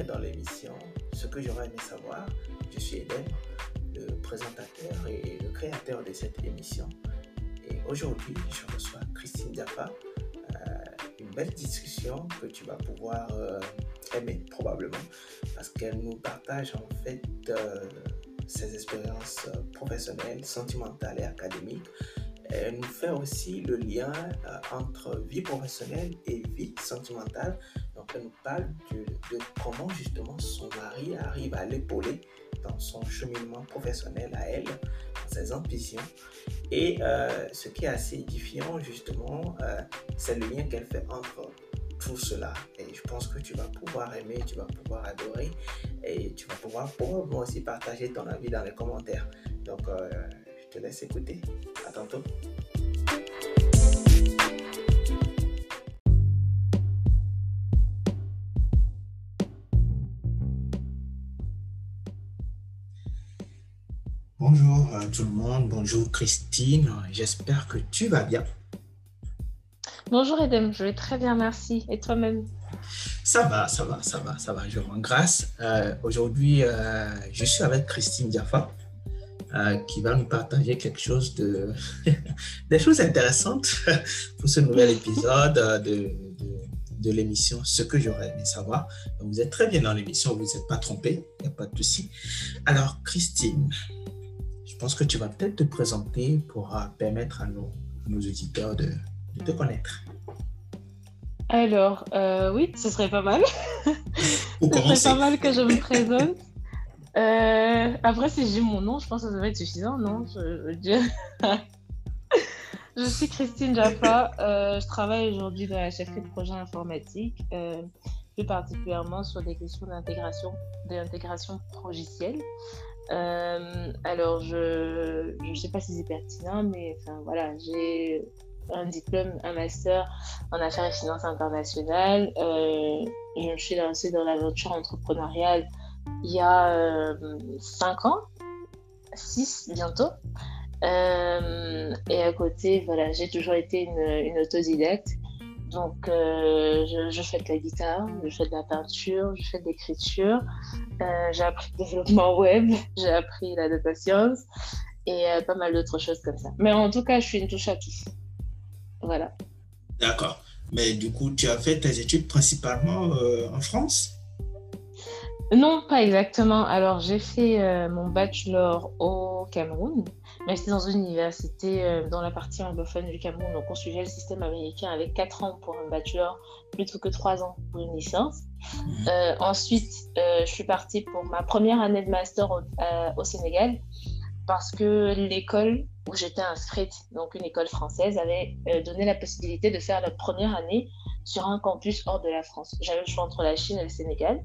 dans l'émission Ce que j'aurais aimé savoir. Je suis Eden, le présentateur et le créateur de cette émission. Et aujourd'hui, je reçois Christine Diafa. Euh, une belle discussion que tu vas pouvoir euh, aimer probablement parce qu'elle nous partage en fait euh, ses expériences professionnelles, sentimentales et académiques. Elle nous fait aussi le lien entre vie professionnelle et vie sentimentale donc, elle nous parle de, comment justement son mari arrive à l'épauler dans son cheminement professionnel à elle, dans ses ambitions. Et euh, ce qui est assez édifiant, justement, euh, c'est le lien qu'elle fait entre tout cela. Et je pense que tu vas pouvoir aimer, tu vas pouvoir adorer et tu vas pouvoir probablement aussi partager ton avis dans les commentaires. Donc, euh, je te laisse écouter. À tantôt. Bonjour euh, tout le monde, bonjour Christine, j'espère que tu vas bien. Bonjour Edem, je vais très bien, merci. Et toi-même? Ça va, ça va, ça va, ça va, je rends grâce. Euh, aujourd'hui, euh, je suis avec Christine Diafa. qui va nous partager quelque chose de des choses intéressantes pour ce nouvel épisode de, de, l'émission Ce que j'aurais aimé savoir. vous êtes très bien dans l'émission, vous n'êtes pas trompé, il n'y a pas de souci. Alors, Christine, pense que tu vas peut-être te présenter pour euh, permettre à nos, nos auditeurs de, te connaître. Alors, euh, oui, ce serait pas mal. ce serait pas mal que je me présente. Euh, après, si j'ai mon nom, je pense que ça va être suffisant, non? Je, je, suis Christine Jaffa. je travaille aujourd'hui dans la chefferie de projet informatique, plus particulièrement sur des questions d'intégration, d'intégration progicielle. Euh, alors, je ne sais pas si c'est pertinent, mais enfin, voilà, j'ai un diplôme, un master en affaires et finances internationales. Euh, je me suis lancée dans l'aventure entrepreneuriale il y a 5 euh, ans, 6 bientôt. et à côté, voilà, j'ai toujours été une autodidacte. Donc, euh, je, fais de la guitare, je fais de la peinture, je fais de l'écriture. Euh, j'ai appris le développement web, j'ai appris la data science et euh, pas mal d'autres choses comme ça. Mais en tout cas, je suis une touche à tout. Voilà. D'accord. Mais du coup, tu as fait tes études principalement en France? Non, pas exactement. Alors, j'ai fait mon bachelor au Cameroun. Mais j'étais dans une université euh, dans la partie anglophone du Cameroun, donc on suivait le système américain avec 4 ans pour un bachelor plutôt que 3 ans pour une licence. Mhm. Euh, ensuite, euh, je suis partie pour ma première année de master au, au Sénégal parce que l'école où j'étais inscrite, donc une école française, avait donné la possibilité de faire la première année sur un campus hors de la France. J'avais le choix entre la Chine et le Sénégal.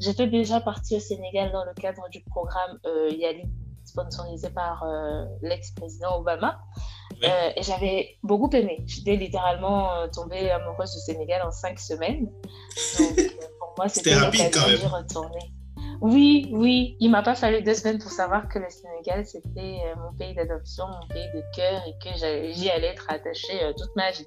J'étais déjà partie au Sénégal dans le cadre du programme YALI sponsorisé par euh, l'ex-président Obama. Euh, et j'avais beaucoup aimé. J'étais littéralement euh, tombée amoureuse du Sénégal en cinq semaines. Donc, pour moi, c'était l'occasion d'y retourner. Oui, oui, il m'a pas fallu deux semaines pour savoir que le Sénégal, c'était mon pays d'adoption, mon pays de cœur et que j'y allais être attachée toute ma vie.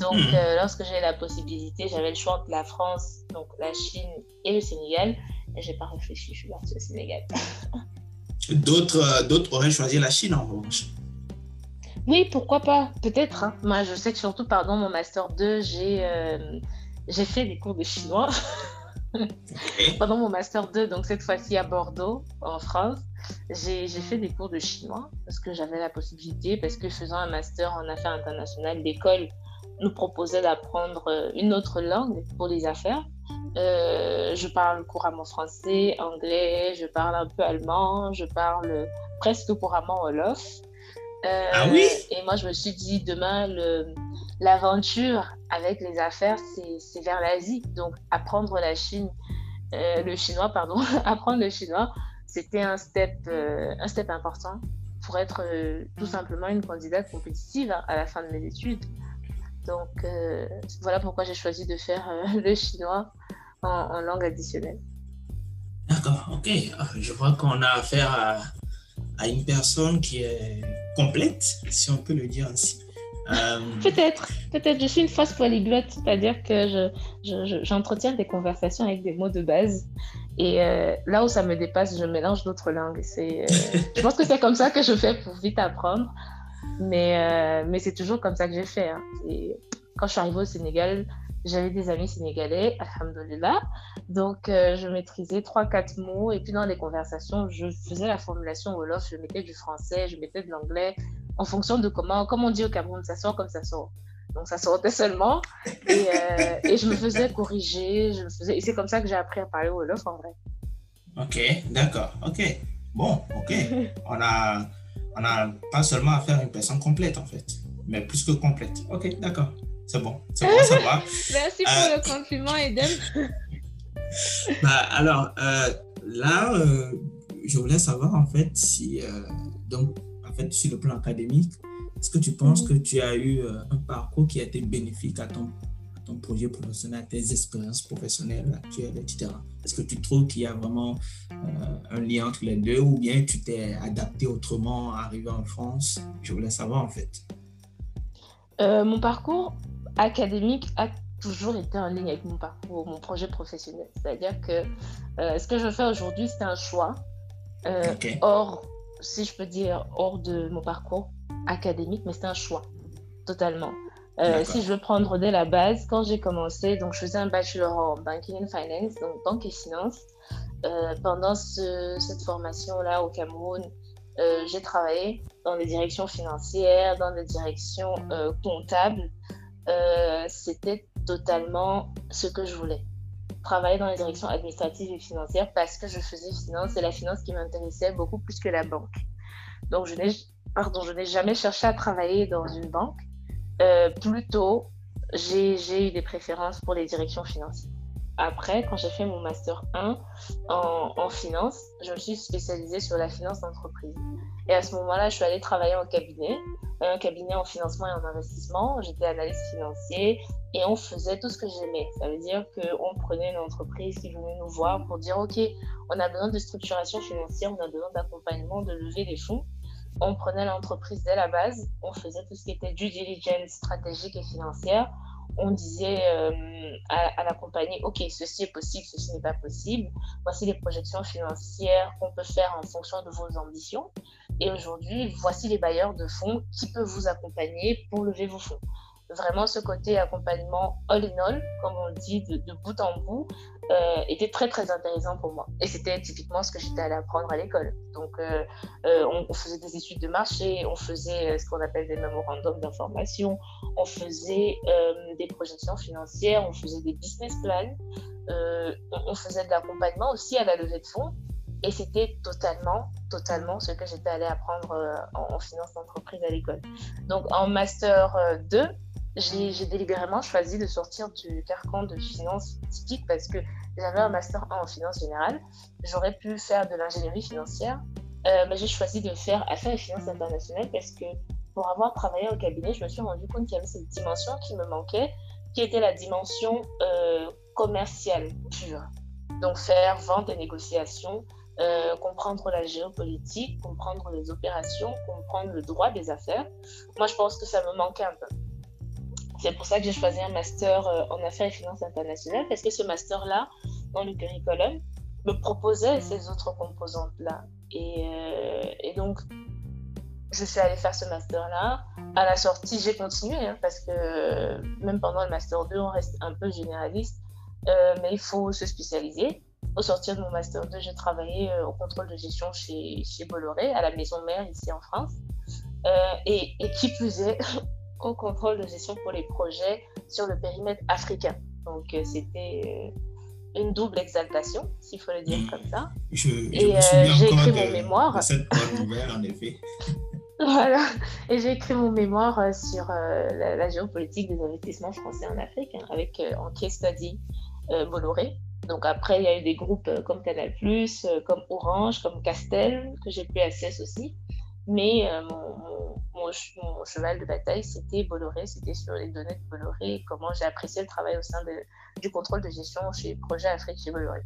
Donc, hmm. lorsque j'ai la possibilité, j'avais le choix entre la France, donc la Chine et le Sénégal. Et j'ai pas réfléchi, je suis partie au Sénégal. D'autres, euh, d'autres auraient choisi la Chine en revanche. Oui, pourquoi pas Peut-être. Hein. Moi, je sais que surtout, pardon, mon Master 2, j'ai, euh, j'ai fait des cours de chinois. Pendant mon Master 2, donc cette fois-ci à Bordeaux, en France, j'ai, j'ai fait des cours de chinois parce que j'avais la possibilité, parce que faisant un Master en affaires internationales, l'école nous proposait d'apprendre euh, une autre langue pour les affaires. Euh, je parle couramment français, anglais, je parle un peu allemand, je parle presque couramment Wolof. Euh, ah oui? Et moi, je me suis dit, demain, l'aventure avec les affaires, c'est vers l'Asie. Donc, apprendre la Chine, euh, le chinois, pardon, apprendre le chinois, c'était un step, un step important pour être tout simplement une candidate compétitive à la fin de mes études. Donc, voilà pourquoi j'ai choisi de faire le chinois en, langue additionnelle. D'accord, ok. Ah, je crois qu'on a affaire à, une personne qui est complète, si on peut le dire ainsi. peut-être, peut-être. Je suis une fausse polyglotte, c'est-à-dire que j'entretiens je, des conversations avec des mots de base. Et là où ça me dépasse, je mélange d'autres langues. C'est, je pense que c'est comme ça que je fais pour vite apprendre. Mais, mais c'est toujours comme ça que j'ai fait. Hein. Quand je suis arrivée au Sénégal, j'avais des amis sénégalais, alhamdulillah. Donc, euh, je maîtrisais 3-4 mots. Et puis, dans les conversations, je faisais la formulation Wolof, je mettais du français, je mettais de l'anglais, en fonction de comment, comme on dit au Cameroun, ça sort comme ça sort. Donc, ça sortait seulement. Et, euh, et je me faisais corriger. Je me faisais... Et c'est comme ça que j'ai appris à parler Wolof, en vrai. Ok, d'accord. Ok. Bon, ok. on a, on a pas seulement à faire une personne complète, en fait, mais plus que complète. Ok, d'accord. C'est bon, c'est bon, ça va. Merci pour le euh, compliment, Eden. bah, alors, euh, là, euh, je voulais savoir en fait si, donc, en fait, sur le plan académique, est-ce que tu penses mhm. que tu as eu un parcours qui a été bénéfique à ton, ton projet professionnel, tes expériences professionnelles actuelles, etc. Est-ce que tu trouves qu'il y a vraiment un lien entre les deux ou bien tu t'es adapté autrement arrivé en France? Je voulais savoir en fait. mon parcours, académique a toujours été en ligne avec mon parcours, mon projet professionnel. C'est-à-dire que euh, ce que je fais aujourd'hui, c'est un choix. Euh, hors, si je peux dire, hors de mon parcours académique, mais c'est un choix, totalement. Euh, si je veux prendre dès la base, quand j'ai commencé, donc je faisais un bachelor en banking and finance, donc banque et finance. pendant cette formation-là au Cameroun, j'ai travaillé dans les directions financières, dans les directions comptables, euh, c'était totalement ce que je voulais. Travailler dans les directions administratives et financières parce que je faisais finance et la finance qui m'intéressait beaucoup plus que la banque. Donc, je n'ai, pardon, je n'ai jamais cherché à travailler dans une banque. Euh, plutôt, j'ai, j'ai eu des préférences pour les directions financières. Après, quand j'ai fait mon master 1 en, en finance, je me suis spécialisée sur la finance d'entreprise. Et à ce moment-là, je suis allée travailler en cabinet, un cabinet en financement et en investissement. J'étais analyste financier et on faisait tout ce que j'aimais. Ça veut dire qu'on prenait une entreprise qui venait nous voir pour dire OK, on a besoin de structuration financière, on a besoin d'accompagnement, de lever des fonds. On prenait l'entreprise dès la base, on faisait tout ce qui était due diligence stratégique et financière on disait euh, à, la compagnie, OK, ceci est possible, ceci n'est pas possible. Voici les projections financières qu'on peut faire en fonction de vos ambitions. Et aujourd'hui, voici les bailleurs de fonds qui peuvent vous accompagner pour lever vos fonds vraiment ce côté accompagnement all in all, comme on dit, de, bout en bout, euh, était très très intéressant pour moi. Et c'était typiquement ce que j'étais allée apprendre à l'école. Donc euh, euh, on, faisait des études de marché, on faisait ce qu'on appelle des mémorandums d'information, on faisait des projections financières, on faisait des business plans, on, faisait de l'accompagnement aussi à la levée de fonds. Et c'était totalement, totalement ce que j'étais allée apprendre en, en, finance d'entreprise à l'école. Donc en master 2, j'ai délibérément choisi de sortir du carcan de finance typique parce que j'avais un master 1 en finance générale. J'aurais pu faire de l'ingénierie financière, euh, mais j'ai choisi de faire affaires et finances internationales parce que pour avoir travaillé au cabinet, je me suis rendu compte qu'il y avait cette dimension qui me manquait, qui était la dimension euh, commerciale pure. Donc faire vente et négociation, euh, comprendre la géopolitique, comprendre les opérations, comprendre le droit des affaires. Moi, je pense que ça me manquait un peu. C'est pour ça que j'ai choisi un master euh, en affaires et finances internationales, parce que ce master-là, dans le curriculum, me proposait ces autres composantes-là. Et, euh, et, donc, je suis allée faire ce master-là. À la sortie, j'ai continué, hein, parce que même pendant le master 2, on reste un peu généraliste, euh, mais il faut se spécialiser. Au sortir de mon master 2, j'ai travaillé au contrôle de gestion chez, chez Bolloré, à la maison mère ici en France. et, et qui plus est, au contrôle de gestion pour les projets sur le périmètre africain. Donc, euh, c'était euh, une double exaltation, s'il faut le dire comme ça. Je, et euh, j'ai écrit mon mémoire. cette en effet. voilà. Et j'ai écrit mon mémoire sur la, géopolitique des investissements français en Afrique, hein, avec en case study Bolloré. Donc après, il y a eu des groupes comme Canal+, comme Orange, comme Castel, que j'ai pu accès aussi. Mais mon, mon, cheval de bataille, c'était Bolloré, c'était sur les données de Bolloré, comment j'ai apprécié le travail au sein de, du contrôle de gestion chez Projet Afrique chez Bolloré.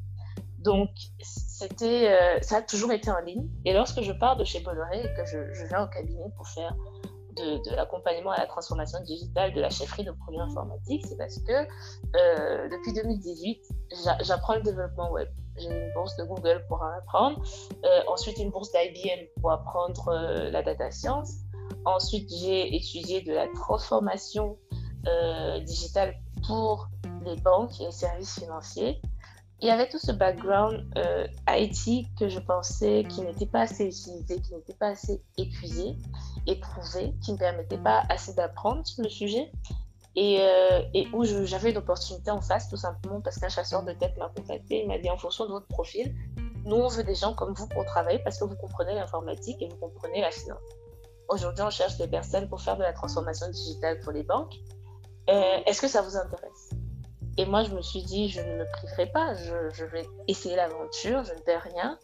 Donc, euh, ça a toujours été en ligne. Et lorsque je pars de chez Bolloré et que je, vais au cabinet pour faire de, l'accompagnement à la transformation digitale de la chefferie de produits informatiques, c'est parce que euh, depuis 2018, j'apprends le développement web. J'ai une bourse de Google pour en apprendre, euh, ensuite une bourse d'IBM pour apprendre euh, la data science. Ensuite, j'ai étudié de la transformation digitale pour les banques et les services financiers il y avait tout ce background euh, IT que je pensais qui n'était pas assez utilisé, qui n'était pas assez épuisé, éprouvé, qui ne me permettait pas assez d'apprendre sur le sujet et, euh, et où j'avais une opportunité en face tout simplement parce qu'un chasseur de tête m'a contacté, il m'a dit en fonction de votre profil, nous on veut des gens comme vous pour travailler parce que vous comprenez l'informatique et vous comprenez la finance. Aujourd'hui on cherche des personnes pour faire de la transformation digitale pour les banques. Euh, est-ce que ça vous intéresse? Et moi, je me suis dit, je ne me priverai pas, je, vais essayer l'aventure, je ne perds rien.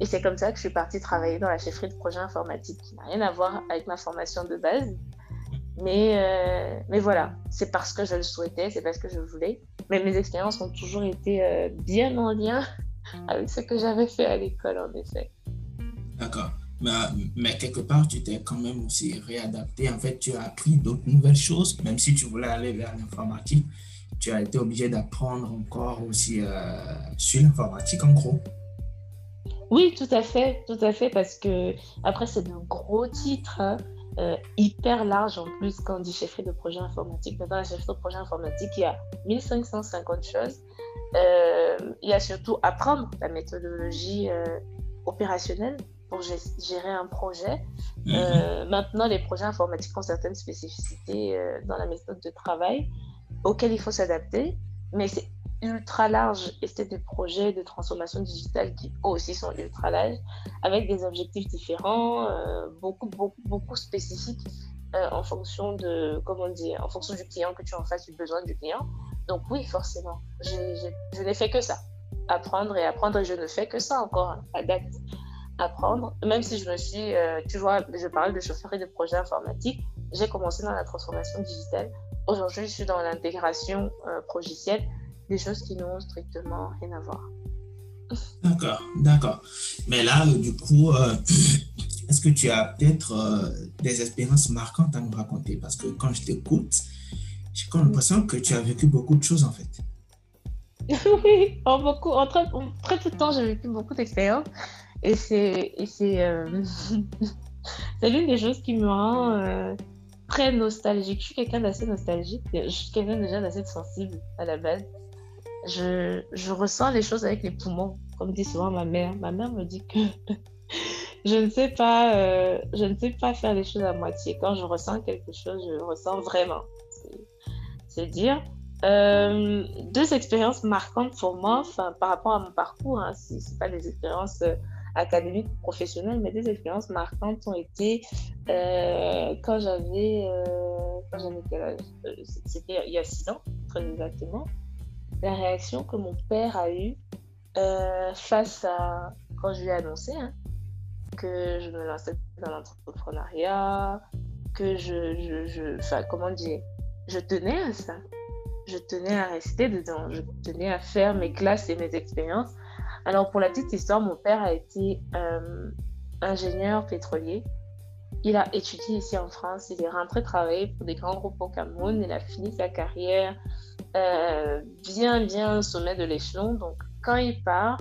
Et c'est comme ça que je suis partie travailler dans la chefferie de projet informatique, qui n'a rien à voir avec ma formation de base. Mais, euh, mais voilà, c'est parce que je le souhaitais, c'est parce que je voulais. Mais mes expériences ont toujours été euh, bien en lien avec ce que j'avais fait à l'école, en effet. D'accord. Mais, mais, quelque part, tu t'es quand même aussi réadapté. En fait, tu as appris d'autres nouvelles choses, même si tu voulais aller vers l'informatique tu as été obligé d'apprendre encore aussi euh, sur l'informatique en gros. Oui, tout à fait, tout à fait, parce que après c'est de gros titres hein, euh, hyper larges en plus quand on dit chefferie de projet informatique. Dans la chefferie de projet informatique, il y a 1550 choses. Euh, il y a surtout apprendre la méthodologie opérationnelle pour gérer un projet. Mhm. maintenant, les projets informatiques ont certaines spécificités dans la méthode de travail auxquels il faut s'adapter, mais c'est ultra large et c'est des projets de transformation digitale qui aussi sont ultra larges, avec des objectifs différents, euh, beaucoup, beaucoup, beaucoup spécifiques euh, en fonction de, comment dire, en fonction du client que tu en fasses, du besoin du client. Donc oui, forcément, je n'ai fait que ça, apprendre et apprendre, et je ne fais que ça encore hein, à date, apprendre, même si je me suis, euh, tu vois, je parle de chaufferie de projets informatiques, j'ai commencé dans la transformation digitale. Aujourd'hui, je suis dans l'intégration euh, progicielle, des choses qui n'ont strictement rien à voir. D'accord, d'accord. Mais là, euh, du coup, euh, est-ce que tu as peut-être euh, des expériences marquantes à nous raconter? Parce que quand je t'écoute, j'ai comme l'impression que tu as vécu beaucoup de choses en fait. oui, en, beaucoup, en très, très peu de temps, j'ai vécu beaucoup d'expériences. Et c'est l'une des choses qui me rend très nostalgique. Je suis quelqu'un d'assez nostalgique. Je suis quelqu'un déjà d'assez sensible à la base. Je, ressens les choses avec les poumons, comme dit souvent ma mère. Ma mère me dit que je ne sais pas, euh, je ne sais pas faire les choses à moitié. Quand je ressens quelque chose, je ressens vraiment. C'est dire. Euh, deux expériences marquantes pour moi, par rapport à mon parcours. Hein, ce c'est pas des expériences euh, académiques professionnelles, mais des expériences marquantes ont été quand j'avais euh, quel âge? C'était il y a six ans, très exactement. La réaction que mon père a eue face à quand je lui ai annoncé hein, que je me lançais dans l'entrepreneuriat, que je, je, je enfin, comment dire, je tenais à ça. Je tenais à rester dedans, je tenais à faire mes classes et mes expériences alors, pour la petite histoire, mon père a été euh, ingénieur pétrolier. Il a étudié ici en France. Il est rentré travailler pour des grands groupes au Cameroun. Il a fini sa carrière euh, bien, bien au sommet de l'échelon. Donc, quand il part,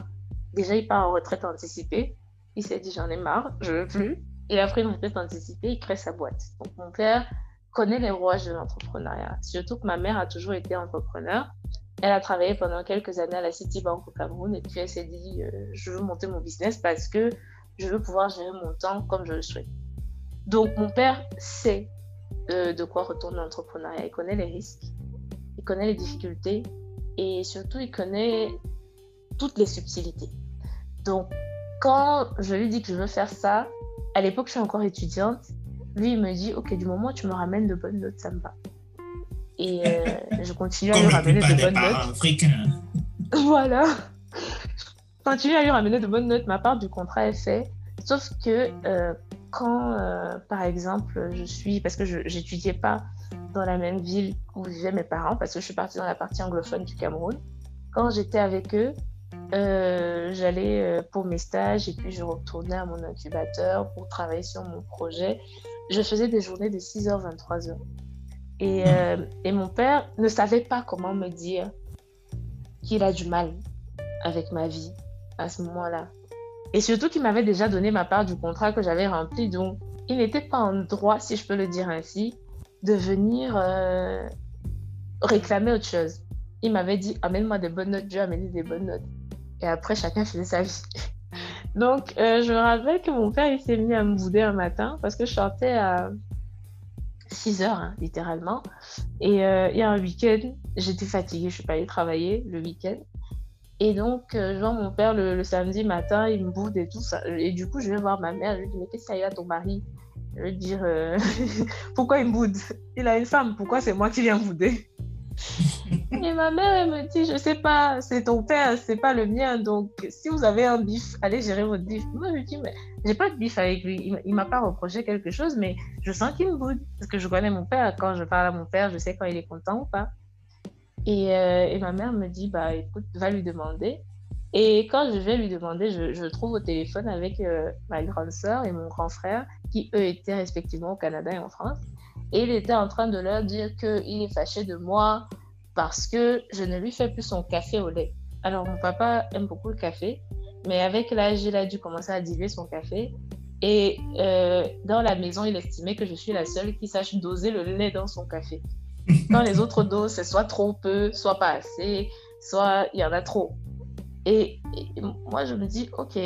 déjà, il part en retraite anticipée. Il s'est dit, j'en ai marre, je veux plus. Il a pris une retraite anticipée, il crée sa boîte. Donc, mon père connaît les rouages de l'entrepreneuriat. Surtout que ma mère a toujours été entrepreneur. Elle a travaillé pendant quelques années à la Citibank au Cameroun et puis elle s'est dit euh, je veux monter mon business parce que je veux pouvoir gérer mon temps comme je le souhaite. Donc mon père sait euh, de quoi retourner l'entrepreneuriat. Il connaît les risques, il connaît les difficultés et surtout il connaît toutes les subtilités. Donc quand je lui dis que je veux faire ça, à l'époque je suis encore étudiante, lui il me dit ok du moment où tu me ramènes de bonnes notes ça me va. Et euh, je continue à lui ramener de bonnes notes. voilà. Je continue à lui ramener de bonnes notes. Ma part du contrat est faite. Sauf que euh, quand, euh, par exemple, je suis. Parce que je n'étudiais pas dans la même ville où vivaient mes parents, parce que je suis partie dans la partie anglophone du Cameroun. Quand j'étais avec eux, j'allais pour mes stages et puis je retournais à mon incubateur pour travailler sur mon projet je faisais des journées de 6h, 23h. Et, euh, et mon père ne savait pas comment me dire qu'il a du mal avec ma vie à ce moment-là. Et surtout qu'il m'avait déjà donné ma part du contrat que j'avais rempli. Donc, il n'était pas en droit, si je peux le dire ainsi, de venir euh, réclamer autre chose. Il m'avait dit amène-moi des bonnes notes, vais amener des bonnes notes. Et après, chacun faisait sa vie. Donc, euh, je me rappelle que mon père, il s'est mis à me bouder un matin parce que je sortais à 6 heures, hein, littéralement. Et euh, il y a un week-end, j'étais fatiguée, je ne suis pas allée travailler le week-end. Et donc, euh, je vois mon père le, samedi matin, il me boude et tout ça. Et du coup, je vais voir ma mère, je lui dis, mais qu'est-ce qu'il y a à ton mari? Je vais dire, pourquoi il me boude? Il a une femme, pourquoi c'est moi qui viens bouder? Et ma mère, elle me dit, je sais pas, c'est ton père, c'est pas le mien. Donc, si vous avez un bif, allez gérer votre bif. Moi, je lui dis, mais j'ai pas de bif avec lui. Il, m'a pas reproché quelque chose, mais je sens qu'il me boude. Parce que je connais mon père. Quand je parle à mon père, je sais quand il est content ou pas. Et, euh, et ma mère me dit, bah écoute, va lui demander. Et quand je vais lui demander, je, je trouve au téléphone avec euh, ma grande sœur et mon grand frère, qui eux étaient respectivement au Canada et en France. Et il était en train de leur dire qu'il est fâché de moi parce que je ne lui fais plus son café au lait. Alors, mon papa aime beaucoup le café, mais avec l'âge, il a dû commencer à diluer son café. Et euh, dans la maison, il estimait que je suis la seule qui sache doser le lait dans son café. Quand les autres doses, c'est soit trop peu, soit pas assez, soit il y en a trop. Et, moi, je me dis, OK,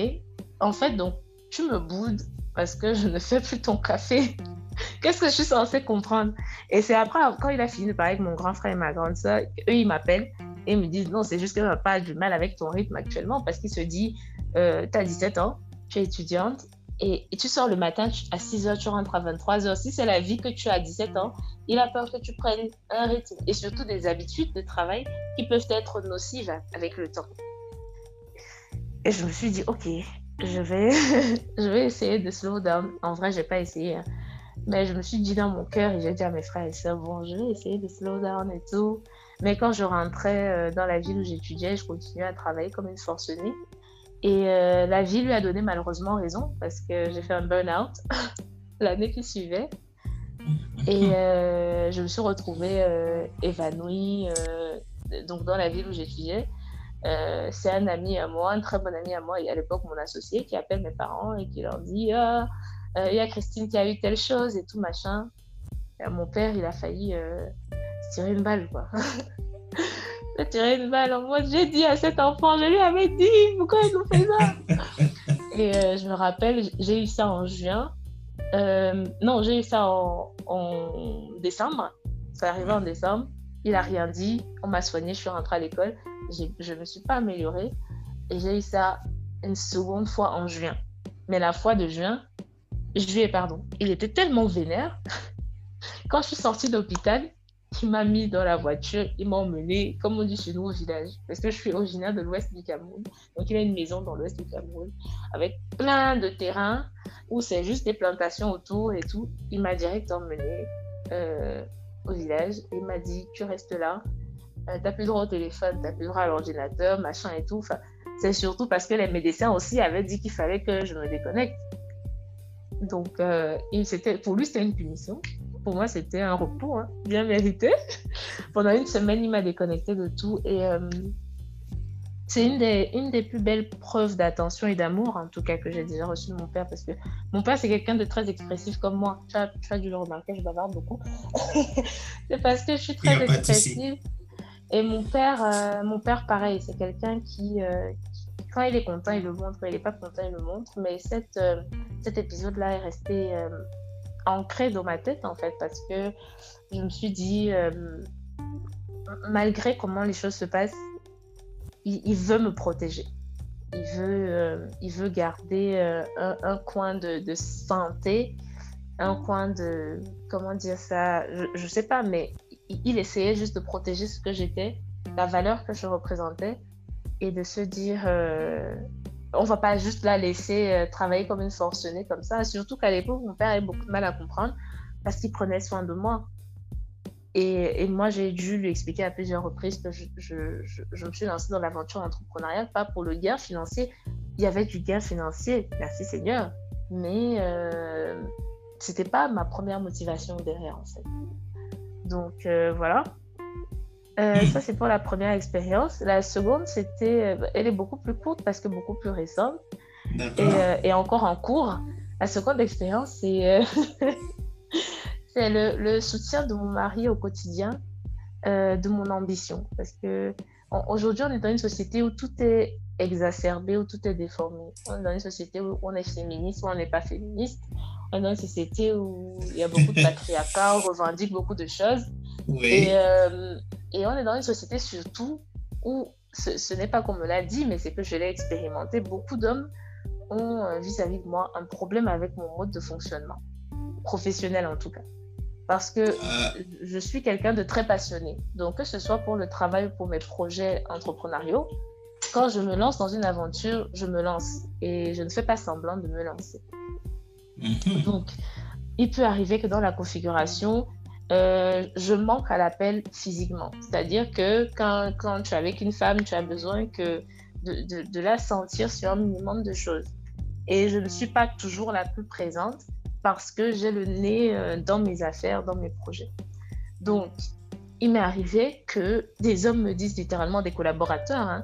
en fait, donc, tu me boudes parce que je ne fais plus ton café. Qu'est-ce que je suis censée comprendre? Et c'est après, quand il a fini de parler avec mon grand frère et ma grande soeur, eux, ils m'appellent et me disent non, c'est juste que n'a pas du mal avec ton rythme actuellement parce qu'il se dit euh, tu as 17 ans, tu es étudiante et, tu sors le matin à 6 h, tu rentres à 23 h. Si c'est la vie que tu as à 17 ans, il a peur que tu prennes un rythme et surtout des habitudes de travail qui peuvent être nocives avec le temps. Et je me suis dit, ok, je vais, je vais essayer de slow down. En vrai, je n'ai pas essayé. Hein. Mais je me suis dit dans mon cœur, et j'ai dit à mes frères et sœurs, bon, je vais essayer de slow down et tout. Mais quand je rentrais euh, dans la ville où j'étudiais, je continuais à travailler comme une forcenée. Et euh, la vie lui a donné malheureusement raison parce que j'ai fait un burn-out l'année qui suivait. Et euh, je me suis retrouvée évanouie donc dans la ville où j'étudiais. c'est un ami à moi, un très bon ami à moi, et à l'époque mon associé, qui appelle mes parents et qui leur dit ah, euh, il y a Christine qui a eu telle chose et tout machin. mon père, il a failli euh, tirer une balle, quoi. a tiré une balle en mode j'ai dit à cet enfant, je lui avais dit, pourquoi il nous fait ça? Et euh, je me rappelle, j'ai eu ça en juin. non, j'ai eu ça en, en décembre. Ça arrivait en décembre. Il a rien dit. On m'a soigné. Je suis rentrée à l'école. Je ne me suis pas améliorée. Et j'ai eu ça une seconde fois en juin. Mais la fois de juin, juillet, pardon, il était tellement vénère. Quand je suis sortie d'hôpital, il m'a mis dans la voiture, il m'a emmené, comme on dit chez nous, au village. Parce que je suis originaire de l'ouest du Cameroun. Donc, il a une maison dans l'ouest du Cameroun avec plein de terrains où c'est juste des plantations autour et tout. Il m'a direct emmené euh, au village. Il m'a dit Tu restes là. Euh, t'as plus droit au téléphone, t'as plus droit à l'ordinateur, machin et tout. Enfin, c'est surtout parce que les médecins aussi avaient dit qu'il fallait que je me déconnecte. Donc, euh, pour lui, c'était une punition. Pour moi, c'était un repos hein, bien mérité. Pendant une semaine, il m'a déconnecté de tout. Et euh, c'est une des, une des plus belles preuves d'attention et d'amour, en tout cas, que j'ai déjà reçu de mon père. Parce que mon père, c'est quelqu'un de très expressif comme moi. Tu as, tu as dû le remarquer, je bavarde beaucoup. c'est parce que je suis très expressive. Et mon père, euh, mon père, pareil, c'est quelqu'un qui, quand il est content, il le montre. Quand il n'est pas content, il le montre. Mais cette, euh, cet épisode-là est resté euh, ancré dans ma tête, en fait, parce que je me suis dit, euh, malgré comment les choses se passent, il, veut me protéger. Il veut, il veut garder un, coin de, santé, un coin de, comment dire ça, je ne sais pas, mais il, essayait juste de protéger ce que j'étais, la valeur que je représentais et de se dire euh, on va pas juste la laisser euh, travailler comme une forcenée comme ça. Surtout qu'à l'époque, mon père avait beaucoup de mal à comprendre parce qu'il prenait soin de moi. Et, moi, j'ai dû lui expliquer à plusieurs reprises que je, me suis lancée dans l'aventure entrepreneuriale, pas pour le gain financier. Il y avait du gain financier, merci Seigneur. Mais euh, c'était pas ma première motivation derrière, en fait. Donc, euh, voilà. Euh, ça, c'est pour la première expérience. La seconde, c'était, elle est beaucoup plus courte parce que beaucoup plus récente et, et, encore en cours. La seconde expérience, c'est c'est le, le, soutien de mon mari au quotidien, de mon ambition. Parce que aujourd'hui, on est dans une société où tout est exacerbé, où tout est déformé. On est dans une société où on est féministe ou on n'est pas féministe. On est dans une société où il y a beaucoup de patriarcat, on revendique beaucoup de choses. Et, euh, et, on est dans une société surtout où ce, n'est pas comme on me l'a dit, mais c'est que je l'ai expérimenté. Beaucoup d'hommes ont euh, vis-à-vis -vis de moi un problème avec mon mode de fonctionnement, professionnel en tout cas parce que euh. je suis quelqu'un de très passionné. Donc, que ce soit pour le travail ou pour mes projets entrepreneuriaux, quand je me lance dans une aventure, je me lance et je ne fais pas semblant de me lancer. Mhm. Donc, il peut arriver que dans la configuration, euh, je manque à l'appel physiquement. C'est-à-dire que quand, tu es avec une femme, tu as besoin de, la sentir sur un minimum de choses. Et je ne suis pas toujours la plus présente parce que j'ai le nez euh, dans mes affaires, dans mes projets. Donc, il m'est arrivé que des hommes me disent littéralement, des collaborateurs, hein,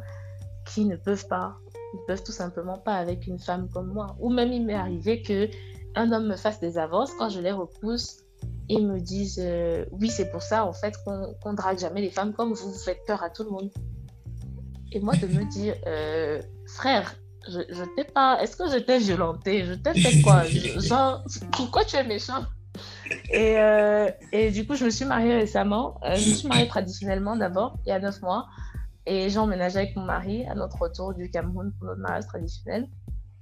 qui ne peuvent pas, ils peuvent tout simplement pas avec une femme comme moi. Ou même il m'est arrivé que un homme me fasse des avances quand je les repousse et me disent euh, oui c'est pour ça en fait qu'on ne drague jamais les femmes comme vous, vous faites peur à tout le monde. Et moi de me dire euh, frère je, je t'ai pas. Est-ce que je t'ai violenté? Je t'ai fait quoi? Genre, pourquoi tu es méchant? Et, euh, et, du coup, je me suis mariée récemment. Je me suis mariée traditionnellement d'abord, il y a neuf mois. Et j'ai emménagé avec mon mari à notre retour du Cameroun pour notre mariage traditionnel.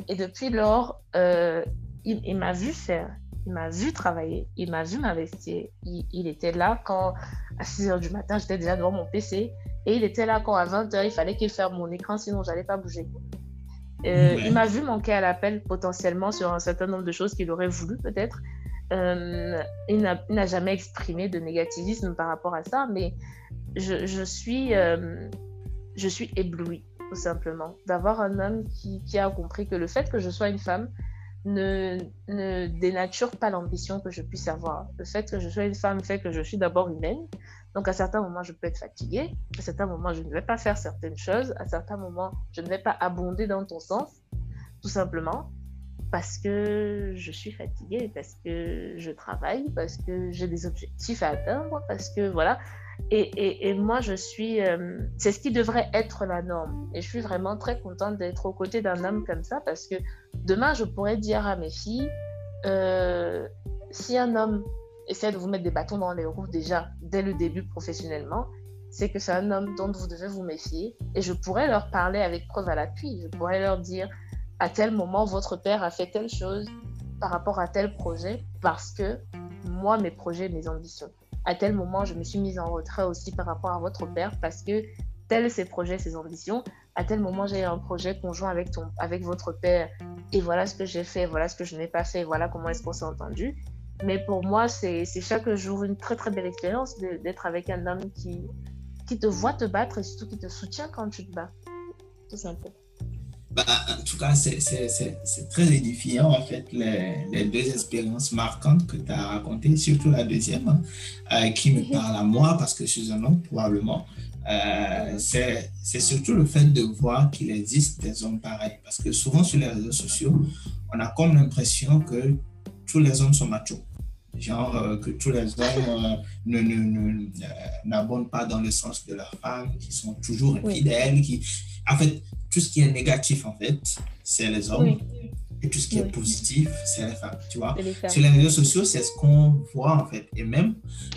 Et depuis lors, il, il m'a vu faire, il m'a vu travailler, il m'a vu m'investir. Il, il, était là quand, à 6 h du matin, j'étais déjà devant mon PC. Et il était là quand, à 20 h il fallait qu'il ferme mon écran, sinon j'allais pas bouger. Euh, il m'a vu manquer à l'appel potentiellement sur un certain nombre de choses qu'il aurait voulu peut-être. Euh, il n'a jamais exprimé de négativisme par rapport à ça, mais je, je suis, euh, je suis éblouie tout simplement d'avoir un homme qui, qui, a compris que le fait que je sois une femme ne, dénature pas l'ambition que je puisse avoir. Le fait que je sois une femme fait que je suis d'abord humaine, donc, à certains moments, je peux être fatiguée. À certains moments, je ne vais pas faire certaines choses. À certains moments, je ne vais pas abonder dans ton sens, tout simplement parce que je suis fatiguée, parce que je travaille, parce que j'ai des objectifs à atteindre, parce que voilà. Et, moi, je suis. Euh, c'est ce qui devrait être la norme. Et je suis vraiment très contente d'être aux côtés d'un homme comme ça, parce que demain, je pourrais dire à mes filles euh, si un homme essaie de vous mettre des bâtons dans les roues déjà dès le début professionnellement, c'est que c'est un homme dont vous devez vous méfier. Et je pourrais leur parler avec preuve à l'appui. Je pourrais leur dire à tel moment, votre père a fait telle chose par rapport à tel projet parce que moi, mes projets, mes ambitions. À tel moment, je me suis mise en retrait aussi par rapport à votre père parce que tel ses projets, ses ambitions. À tel moment, j'ai un projet conjoint avec, ton, avec votre père et voilà ce que j'ai fait, voilà ce que je n'ai pas fait, voilà comment est-ce qu'on s'est entendu. Mais pour moi, c'est chaque jour une très très belle expérience d'être avec un homme qui, qui te voit te battre et surtout qui te soutient quand tu te bats. Tout simplement. Bah, en tout cas, c'est très édifiant, en fait, les, les, deux expériences marquantes que tu as racontées, surtout la deuxième, euh, qui me parle à moi parce que je suis un homme, probablement. Euh, c'est surtout le fait de voir qu'il existe des hommes pareils. Parce que souvent sur les réseaux sociaux, on a comme l'impression que tous les hommes sont machos. Genre euh, que tous les hommes euh, n'abondent pas dans le sens de leur femme, qui sont toujours infidèles. Qui... En fait, tout ce qui est négatif, en fait, c'est les hommes. Et tout ce qui est positif, c'est les femmes, tu vois. Sur les réseaux sociaux, c'est ce qu'on voit, en fait. Et même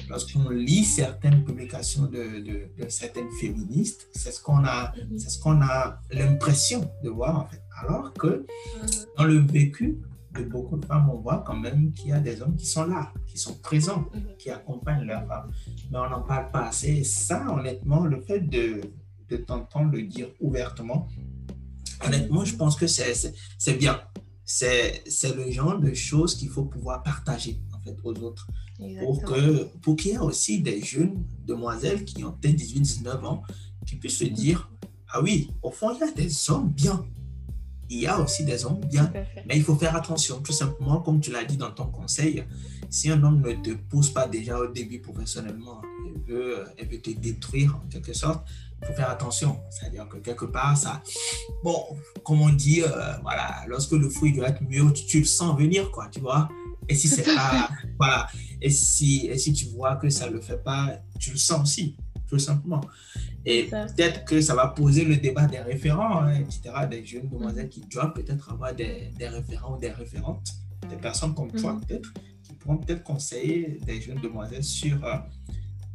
lorsqu'on lit certaines publications de, de, certaines féministes, c'est ce qu'on a, mhm. c'est ce qu'on a l'impression de voir, en fait. Alors que mhm. dans le vécu, de beaucoup de femmes, on voit quand même qu'il y a des hommes qui sont là, qui sont présents, mhm. qui accompagnent leurs femmes. Mais on n'en parle pas assez. Et ça, honnêtement, le fait de, de t'entendre le dire ouvertement, honnêtement, je pense que c'est bien. C'est le genre de choses qu'il faut pouvoir partager en fait, aux autres. Pour qu'il pour qu'il y ait aussi des jeunes demoiselles qui ont peut-être 18-19 ans qui puissent se dire, ah oui, au fond, il y a des hommes bien. Il y a aussi des hommes bien, mais il faut faire attention, tout simplement, comme tu l'as dit dans ton conseil, si un homme ne te pousse pas déjà au début professionnellement, il veut, il veut te détruire en quelque sorte, il faut faire attention. C'est-à-dire que quelque part, ça, bon, comme on dit, euh, voilà, lorsque le fruit doit être mûr, tu, le sens venir, quoi, tu vois. Et si c'est pas, voilà, et si, et si tu vois que ça ne le fait pas, tu le sens aussi, tout simplement. Et peut-être que ça va poser le débat des référents, hein, etc., des jeunes demoiselles qui doivent peut-être avoir des, des, référents ou des référentes, des personnes comme toi, mm-hmm. peut-être, qui pourront peut-être conseiller des jeunes demoiselles sur. Euh,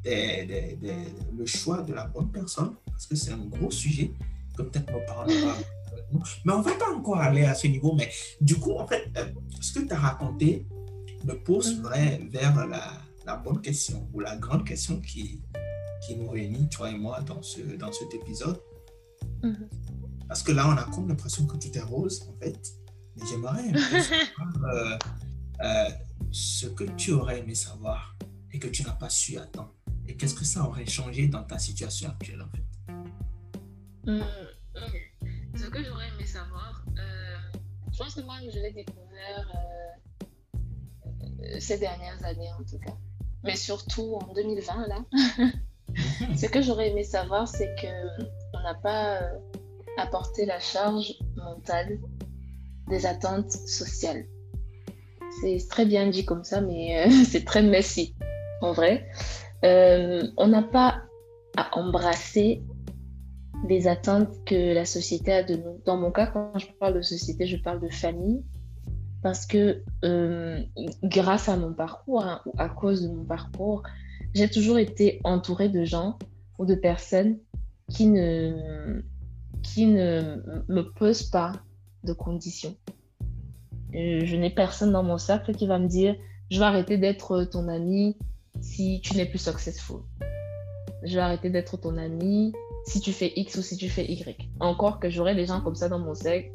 le choix de la bonne personne, parce que c'est un gros sujet que peut-être nos parents Mais on ne va pas encore aller à ce niveau. Mais du coup, en fait, euh, ce que tu as raconté me pose mm. vers la, la, bonne question ou la grande question qui, qui nous réunit, toi et moi, dans, ce, dans cet épisode. Mm-hmm. Parce que là, on a comme l'impression que tout est rose, en fait. Mais j'aimerais euh, euh, ce que tu aurais aimé savoir et que tu n'as pas su attendre. Et qu'est-ce que ça aurait changé dans ta situation actuelle en fait? Hum, hum. Ce que j'aurais aimé savoir, euh, je pense que moi je l'ai découvert euh, euh, ces dernières années en tout cas, mais surtout en 2020 là. Ce que j'aurais aimé savoir, c'est que on n'a pas apporté la charge mentale des attentes sociales. C'est très bien dit comme ça, mais c'est très messy en vrai. Euh, on n'a pas à embrasser les attentes que la société a de nous. Dans mon cas, quand je parle de société, je parle de famille. Parce que euh, grâce à mon parcours, hein, ou à cause de mon parcours, j'ai toujours été entourée de gens ou de personnes qui ne, qui ne me posent pas de conditions. Euh, je n'ai personne dans mon cercle qui va me dire je vais arrêter d'être ton ami si tu n'es plus successful. Je vais arrêter d'être ton ami si tu fais X ou si tu fais Y. Encore que j'aurais des gens comme ça dans mon cercle,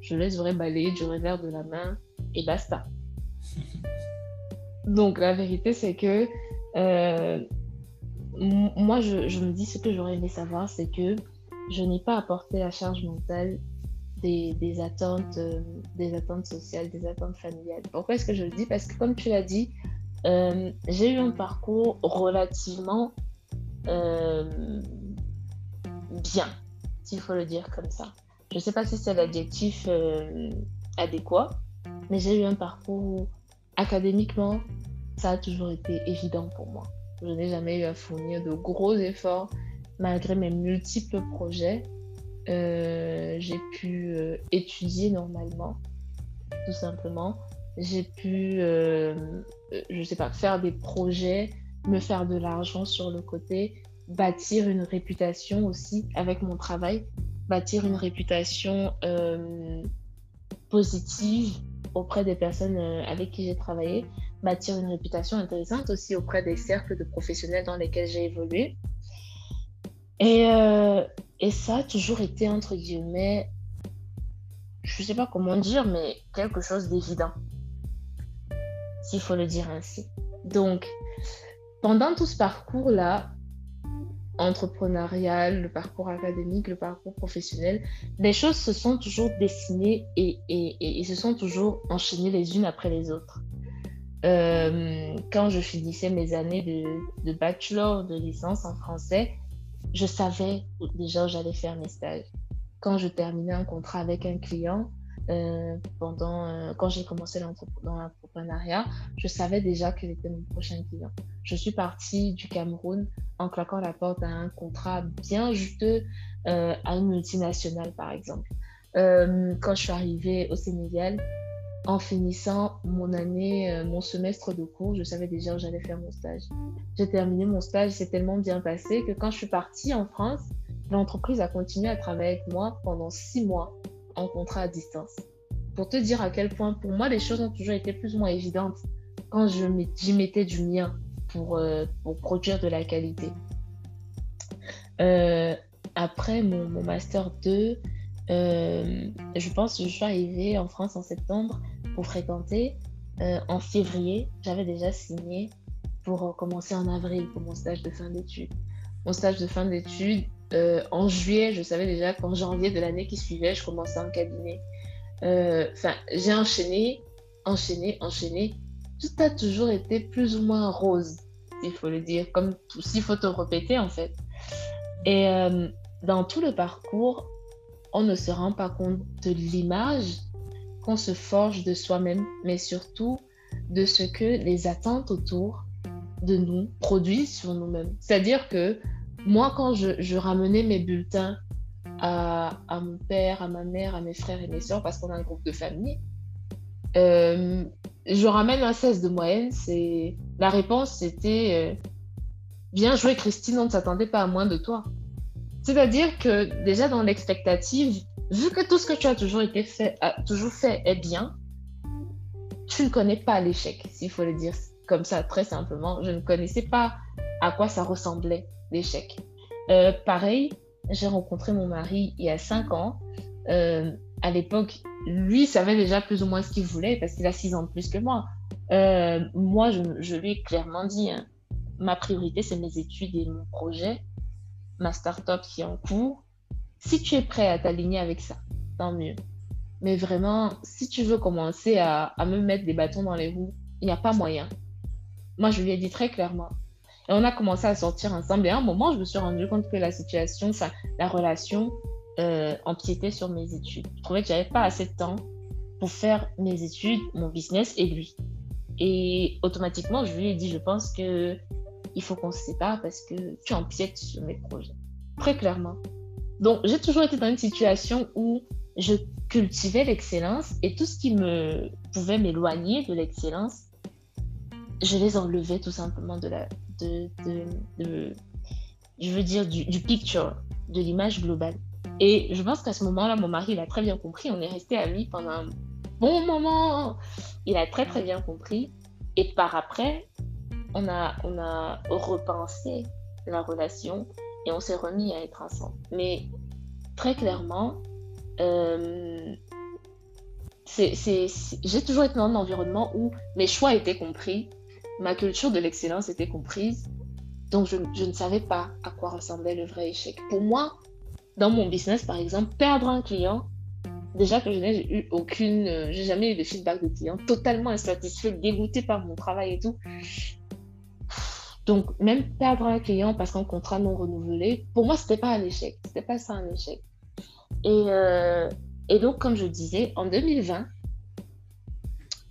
je les aurais balayés du revers de la main et basta. Donc la vérité, c'est que euh, moi, je, me dis ce que j'aurais aimé savoir, c'est que je n'ai pas apporté la charge mentale des, attentes, euh, des attentes sociales, des attentes familiales. Pourquoi est-ce que je le dis? Parce que comme tu l'as dit, euh, j'ai eu un parcours relativement euh, bien, s'il faut le dire comme ça. Je ne sais pas si c'est l'adjectif euh, adéquat, mais j'ai eu un parcours académiquement, ça a toujours été évident pour moi. Je n'ai jamais eu à fournir de gros efforts malgré mes multiples projets. j'ai pu étudier normalement, tout simplement j'ai pu, euh, euh, je sais pas, faire des projets, me faire de l'argent sur le côté, bâtir une réputation aussi avec mon travail, bâtir une réputation euh, positive auprès des personnes avec qui j'ai travaillé, bâtir une réputation intéressante aussi auprès des cercles de professionnels dans lesquels j'ai évolué. Et, et ça a toujours été, entre guillemets, je sais pas comment dire, mais quelque chose d'évident s'il faut le dire ainsi. Donc, pendant tout ce parcours-là, entrepreneurial, le parcours académique, le parcours professionnel, les choses se sont toujours dessinées et, et, et, se sont toujours enchaînées les unes après les autres. Euh, quand je finissais mes années de, de, bachelor, de licence en français, je savais déjà où j'allais faire mes stages. Quand je terminais un contrat avec un client, euh, pendant, euh, quand j'ai commencé dans l'entrepreneuriat, je savais déjà quel était mon prochain client. Je suis partie du Cameroun en claquant la porte à un contrat bien juteux euh, à une multinationale, par exemple. quand je suis arrivée au Sénégal, en finissant mon année, mon semestre de cours, je savais déjà où j'allais faire mon stage. J'ai terminé mon stage, c'est tellement bien passé que quand je suis partie en France, l'entreprise a continué à travailler avec moi pendant six mois en contrat à distance. Pour te dire à quel point, pour moi, les choses ont toujours été plus ou moins évidentes quand j'y mettais du mien pour, euh, pour produire de la qualité. Euh, après mon, Master 2, euh, je pense que je suis arrivée en France en septembre pour fréquenter. en février, j'avais déjà signé pour commencer en avril pour mon stage de fin d'études. Mon stage de fin d'études, euh, en juillet, je savais déjà qu'en janvier de l'année qui suivait, je commençais un cabinet. Enfin, j'ai enchaîné, enchaîné, enchaîné. Tout a toujours été plus ou moins rose, il faut le dire, comme s'il faut te répéter en fait. Et dans tout le parcours, on ne se rend pas compte de l'image qu'on se forge de soi-même, mais surtout de ce que les attentes autour de nous produisent sur nous-mêmes. C'est-à-dire que moi, quand je, ramenais mes bulletins à, mon père, à ma mère, à mes frères et mes soeurs, parce qu'on a un groupe de famille, euh, je ramène un 16 de moyenne. C'est La réponse, c'était euh, Bien joué, Christine, on ne s'attendait pas à moins de toi. C'est-à-dire que déjà dans l'expectative, vu que tout ce que tu as toujours, été fait, toujours fait est bien, tu ne connais pas l'échec, s'il faut le dire comme ça très simplement. Je ne connaissais pas à quoi ça ressemblait l'échec. Euh, pareil, j'ai rencontré mon mari il y a cinq ans. Euh, à l'époque, lui savait déjà plus ou moins ce qu'il voulait parce qu'il a six ans de plus que moi. Euh, moi, je, lui ai clairement dit, hein, ma priorité, c'est mes études et mon projet ma start-up qui est en cours, si tu es prêt à t'aligner avec ça, tant mieux. Mais vraiment, si tu veux commencer à, me mettre des bâtons dans les roues, il n'y a pas moyen. Moi, je lui ai dit très clairement. Et on a commencé à sortir ensemble. Et à un moment, je me suis rendu compte que la situation, la relation euh, empiétait sur mes études. Je trouvais que j'avais pas assez de temps pour faire mes études, mon business et lui. Et automatiquement, je lui ai dit, je pense que il faut qu'on se sépare parce que tu empiètes sur mes projets. Très clairement. Donc, j'ai toujours été dans une situation où je cultivais l'excellence et tout ce qui me pouvait m'éloigner de l'excellence, je les enlevais tout simplement de la, de, de, je veux dire, du, picture, de l'image globale. Et je pense qu'à ce moment-là, mon mari, il a très bien compris. On est resté amis pendant un bon moment. Il a très, très bien compris. Et par après, on a, on a repensé la relation et on s'est remis à être ensemble. Mais très clairement, euh, j'ai toujours été dans un environnement où mes choix étaient compris, ma culture de l'excellence était comprise, donc je, ne savais pas à quoi ressemblait le vrai échec. Pour moi, dans mon business, par exemple, perdre un client, déjà que je n'ai eu aucune, euh, j'ai jamais eu de feedback de client, totalement insatisfait, dégoûté par mon travail et tout. Donc, même perdre un client parce qu'un contrat non renouvelé, pour moi, c'était pas un échec. C'était pas ça un échec. Et, euh, donc, comme je disais, en 2020,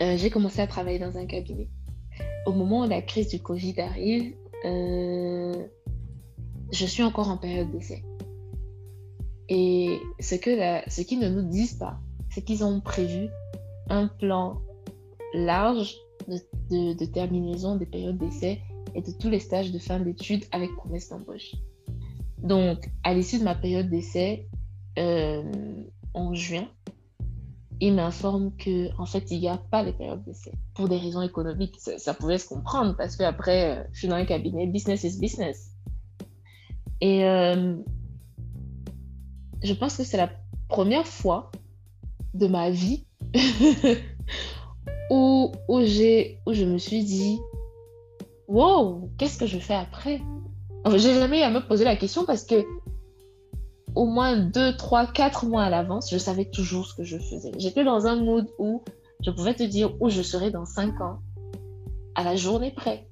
euh, j'ai commencé à travailler dans un cabinet. Au moment où la crise du Covid arrive, euh, je suis encore en période d'essai. Et ce que qu'ils ne nous disent pas, c'est qu'ils ont prévu un plan large de, de terminaison des périodes d'essai et de tous les stages de fin d'études avec promesse d'embauche. Donc, à l'issue de ma période d'essai, euh, en juin, il m'informe que en fait, il n'y a pas les périodes d'essai pour des raisons économiques. Ça, pouvait se comprendre parce que après, euh, je suis dans un cabinet, business is business. Et euh, je pense que c'est la première fois de ma vie où, où, où je me suis dit, wow, qu'est-ce que je fais après J'ai jamais à me poser la question parce que au moins 2, 3, 4 mois à l'avance, je savais toujours ce que je faisais. J'étais dans un mood où je pouvais te dire où je serai dans 5 ans, à la journée près.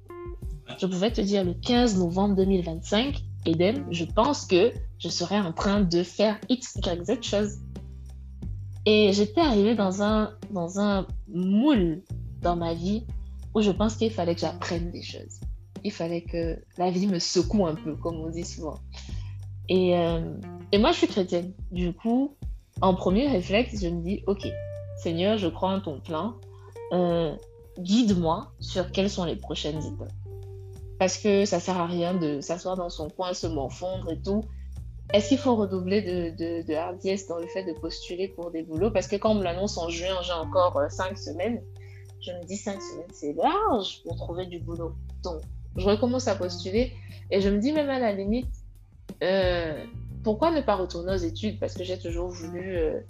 Je pouvais te dire le 15 novembre 2025, Eden, je pense que je serai en train de faire X, Y, Z chose. Et j'étais arrivée dans un, dans un moule dans ma vie où je pense qu'il fallait que j'apprenne des choses. Il fallait que la vie me secoue un peu, comme on dit souvent. Et, euh, et moi, je suis chrétienne. Du coup, en premier réflexe, je me dis, OK, Seigneur, je crois en ton plan. Euh, guide-moi sur quelles sont les prochaines étapes. Parce que ça sert à rien de s'asseoir dans son coin, se morfondre et tout. Est-ce qu'il faut redoubler de, hardiesse dans le fait de postuler pour des boulots? Parce que quand on me l'annonce en juin, j'ai encore euh, cinq semaines je me dis cinq semaines, c'est large pour trouver du boulot. Donc, je recommence à postuler et je me dis même à la limite, euh, pourquoi ne pas retourner aux études? Parce que j'ai toujours voulu euh,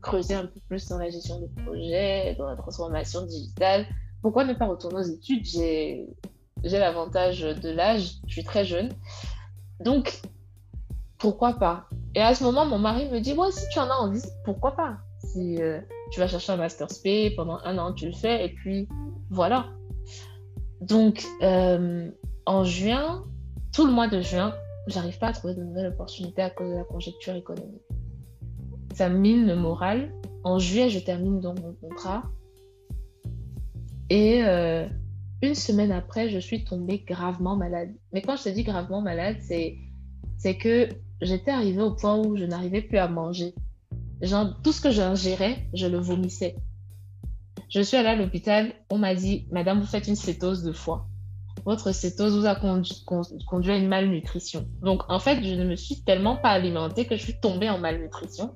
creuser un peu plus dans la gestion de projet, dans la transformation digitale. Pourquoi ne pas retourner aux études? J'ai l'avantage de l'âge, je suis très jeune. Donc, pourquoi pas? Et à ce moment, mon mari me dit, moi, si tu en as envie, pourquoi pas? Si, euh, tu vas chercher un master SP, pendant un an, tu le fais, et puis voilà. Donc, en juin, tout le mois de juin, j'arrive pas à trouver de nouvelles opportunités à cause de la conjecture économique. Ça mine le moral. En juillet, je termine donc mon contrat. Et euh, une semaine après, je suis tombée gravement malade. Mais quand je te dis gravement malade, c'est, que j'étais arrivée au point où je n'arrivais plus à manger. Genre, tout ce que j'ingérais, je le vomissais. Je suis allée à l'hôpital, on m'a dit, Madame, vous faites une cétose de foie. Votre cétose vous a conduit, à une malnutrition. Donc, en fait, je ne me suis tellement pas alimentée que je suis tombée en malnutrition.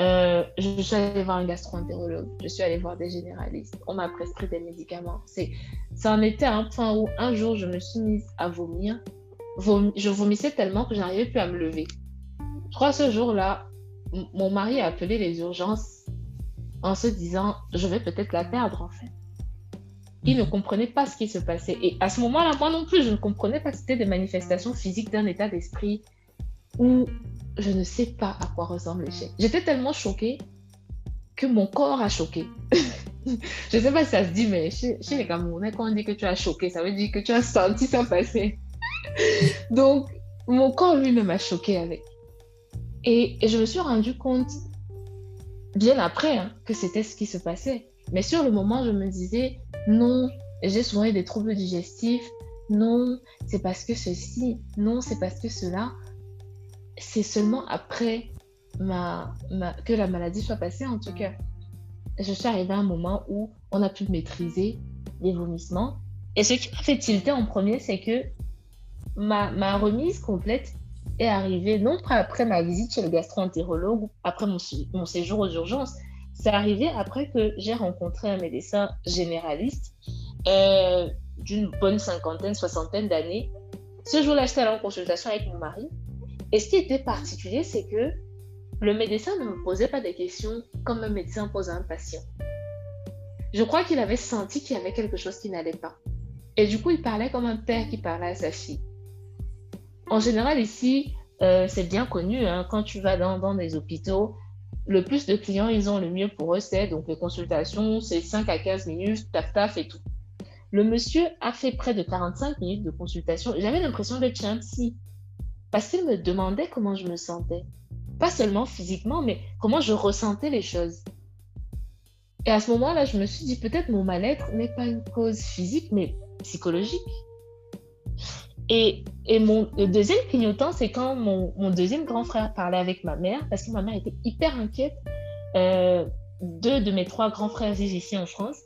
Euh, je suis allée voir un gastro-entérologue, je suis allée voir des généralistes, on m'a prescrit des médicaments. C'est, ça en était à un point où un jour je me suis mise à vomir. je vomissais tellement que je n'arrivais plus à me lever. Je crois ce jour-là, mon mari a appelé les urgences en se disant je vais peut-être la perdre en fait. Il ne comprenait pas ce qui se passait. Et à ce moment-là, moi non plus, je ne comprenais pas que c'était des manifestations physiques d'un état d'esprit où je ne sais pas à quoi ressemble l'échec. J'étais tellement choquée que mon corps a choqué. je ne sais pas si ça se dit, mais chez, les Camerounais, quand on dit que tu as choqué, ça veut dire que tu as senti ça passer. Donc, mon corps lui-même a choqué avec. Et, je me suis rendu compte bien après hein, que c'était ce qui se passait. Mais sur le moment, je me disais, non, j'ai souvent eu des troubles digestifs. Non, c'est parce que ceci. Non, c'est parce que cela. C'est seulement après que la maladie soit passée, en tout cas. Je suis arrivée à un moment où on a pu maîtriser les vomissements. Et ce qui m'a fait tilter en premier, c'est que ma, remise complète est arrivé non pas après ma visite chez le gastro-entérologue, après mon séjour aux urgences, c'est arrivé après que j'ai rencontré un médecin généraliste euh, d'une bonne cinquantaine, soixantaine d'années. Ce jour-là, j'étais en consultation avec mon mari. Et ce qui était particulier, c'est que le médecin ne me posait pas des questions comme un médecin pose à un patient. Je crois qu'il avait senti qu'il y avait quelque chose qui n'allait pas. Et du coup, il parlait comme un père qui parlait à sa fille. En général, ici, euh, c'est bien connu, hein, quand tu vas dans, dans, des hôpitaux, le plus de clients, ils ont le mieux pour eux, c'est donc les consultations, c'est 5 à 15 minutes, taf taf et tout. Le monsieur a fait près de 45 minutes de consultation. J'avais l'impression d'être un psy. Parce qu'il me demandait comment je me sentais. Pas seulement physiquement, mais comment je ressentais les choses. Et à ce moment-là, je me suis dit, peut-être mon mal-être n'est pas une cause physique, mais psychologique. Et, mon deuxième clignotant, c'est quand mon, deuxième grand frère parlait avec ma mère, parce que ma mère était hyper inquiète. Euh, deux de mes trois grands frères vivent ici en France.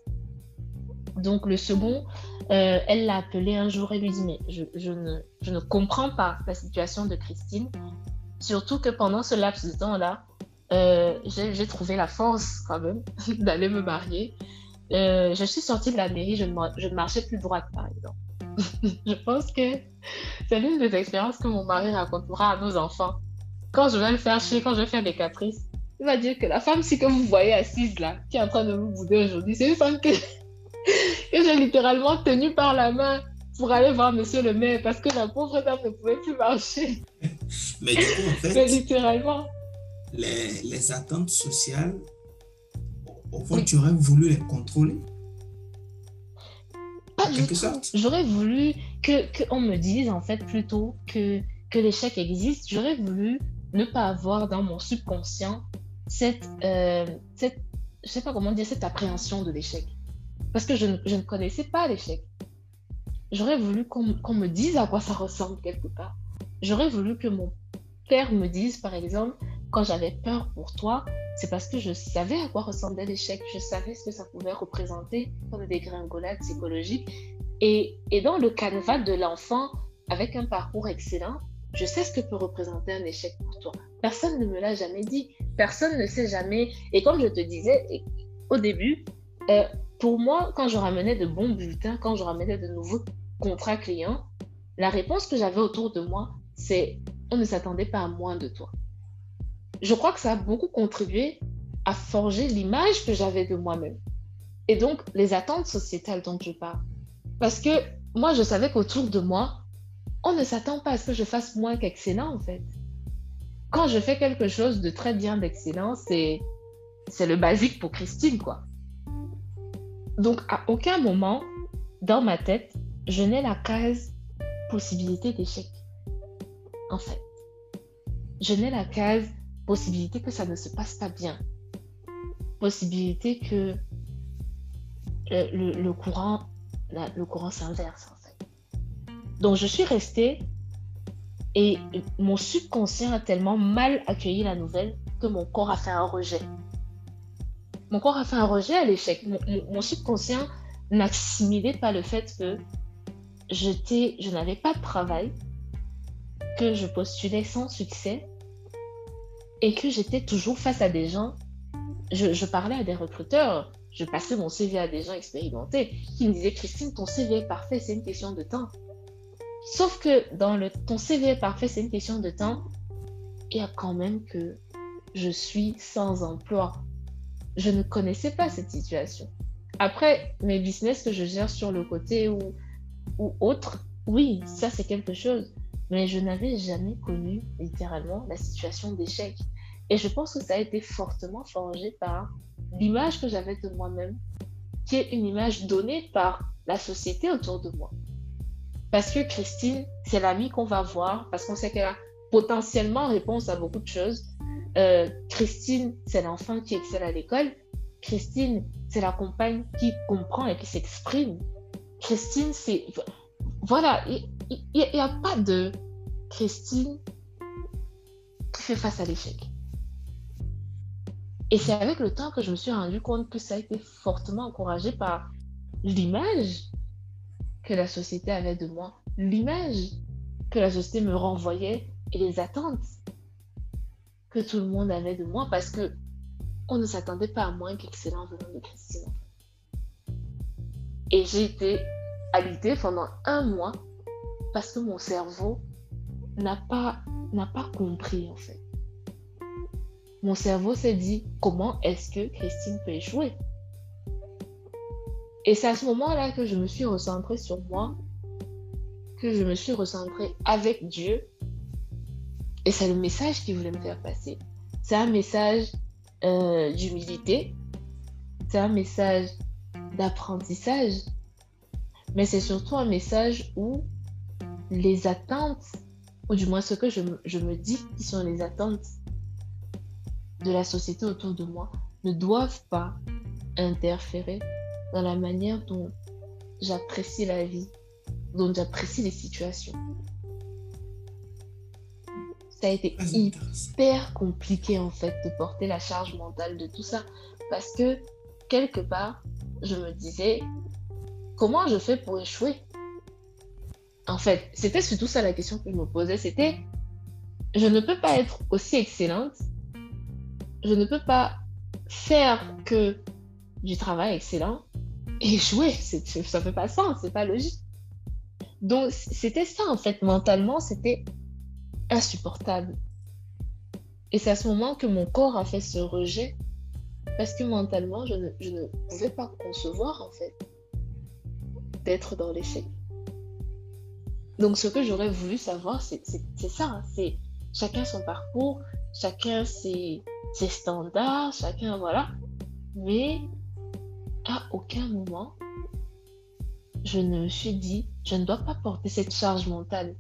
Donc le second, euh, elle l'a appelé un jour et lui dit, mais je, ne, comprends pas la situation de Christine. Surtout que pendant ce laps de temps-là, euh, j'ai trouvé la force quand même d'aller me marier. Je suis sortie de la mairie, je ne, je ne marchais plus droite par exemple. je pense que c'est l'une des expériences que mon mari racontera à nos enfants. Quand je vais le faire chier, quand je vais faire des caprices, il va dire que la femme, si que vous voyez assise là, qui est en train de vous bouder aujourd'hui, c'est une femme que, que j'ai littéralement tenue par la main pour aller voir monsieur le maire parce que la pauvre femme ne pouvait plus marcher. Mais du coup, en fait, littéralement. Les, les, attentes sociales, au fond, tu aurais voulu les contrôler? Pas du J'aurais voulu que qu'on me dise en fait plutôt que que l'échec existe. J'aurais voulu ne pas avoir dans mon subconscient cette euh, cette je sais pas comment dire cette appréhension de l'échec parce que je ne, je ne connaissais pas l'échec. J'aurais voulu qu'on me dise à quoi ça ressemble quelque part. J'aurais voulu que mon père me dise par exemple quand j'avais peur pour toi, c'est parce que je savais à quoi ressemblait l'échec, je savais ce que ça pouvait représenter comme des gringolades psychologiques. Et, dans le canevas de l'enfant, avec un parcours excellent, je sais ce que peut représenter un échec pour toi. Personne ne me l'a jamais dit. Personne ne sait jamais. Et comme je te disais au début, euh, pour moi, quand je ramenais de bons bulletins, quand je ramenais de nouveaux contrats clients, la réponse que j'avais autour de moi, c'est on ne s'attendait pas à moins de toi je crois que ça a beaucoup contribué à forger l'image que j'avais de moi-même. Et donc, les attentes sociétales dont je parle. Parce que moi, je savais qu'autour de moi, on ne s'attend pas à ce que je fasse moins qu'excellent, en fait. Quand je fais quelque chose de très bien d'excellent, c'est c'est le basique pour Christine, quoi. Donc, à aucun moment, dans ma tête, je n'ai la case possibilité d'échec. En fait, je n'ai la case possibilité que ça ne se passe pas bien. Possibilité que le, courant, le courant s'inverse. Donc, je suis restée et mon subconscient a tellement mal accueilli la nouvelle que mon corps a fait un rejet. Mon corps a fait un rejet à l'échec. Mon, subconscient n'assimilait pas le fait que je n'avais pas de travail, que je postulais sans succès et que j'étais toujours face à des gens. Je, parlais à des recruteurs, je passais mon CV à des gens expérimentés qui me disaient Christine, ton CV est parfait, c'est une question de temps. Sauf que dans le ton CV est parfait, c'est une question de temps. Il y a quand même que je suis sans emploi. Je ne connaissais pas cette situation. Après, mes business que je gère sur le côté ou, ou autre, oui, ça c'est quelque chose. Mais je n'avais jamais connu littéralement la situation d'échec. Et je pense que ça a été fortement forgé par l'image que j'avais de moi-même, qui est une image donnée par la société autour de moi. Parce que Christine, c'est l'amie qu'on va voir, parce qu'on sait qu'elle a potentiellement réponse à beaucoup de choses. Euh, Christine, c'est l'enfant qui excelle à l'école. Christine, c'est la compagne qui comprend et qui s'exprime. Christine, c'est... Voilà, il n'y a, pas de Christine qui fait face à l'échec. Et c'est avec le temps que je me suis rendu compte que ça a été fortement encouragé par l'image que la société avait de moi, l'image que la société me renvoyait et les attentes que tout le monde avait de moi parce que on ne s'attendait pas à moins qu'excellent venant de Christine. Et j'ai été alitée pendant un mois parce que mon cerveau n'a pas, n'a pas compris en fait. Mon cerveau s'est dit comment est-ce que Christine peut échouer? Et c'est à ce moment-là que je me suis recentrée sur moi, que je me suis recentrée avec Dieu. Et c'est le message qu'il voulait me faire passer. C'est un message euh, d'humilité, c'est un message d'apprentissage, mais c'est surtout un message où les attentes ou du moins ce que je, je me dis qui sont les attentes de la société autour de moi, ne doivent pas interférer dans la manière dont j'apprécie la vie, dont j'apprécie les situations. Ça a été hyper compliqué en fait de porter la charge mentale de tout ça parce que quelque part, je me disais, comment je fais pour échouer? En fait, c'était surtout ça la question que je me posais. C'était, je ne peux pas être aussi excellente, je ne peux pas faire que du travail excellent et jouer. Ça ne fait pas sens, c'est pas logique. Donc, c'était ça, en fait, mentalement, c'était insupportable. Et c'est à ce moment que mon corps a fait ce rejet, parce que mentalement, je ne, pouvais pas concevoir, en fait, d'être dans l'échec. Donc, ce que j'aurais voulu savoir, c'est ça. Hein. c'est chacun son parcours, chacun ses, standards, chacun, voilà. Mais à aucun moment, je ne me suis dit, je ne dois pas porter cette charge mentale.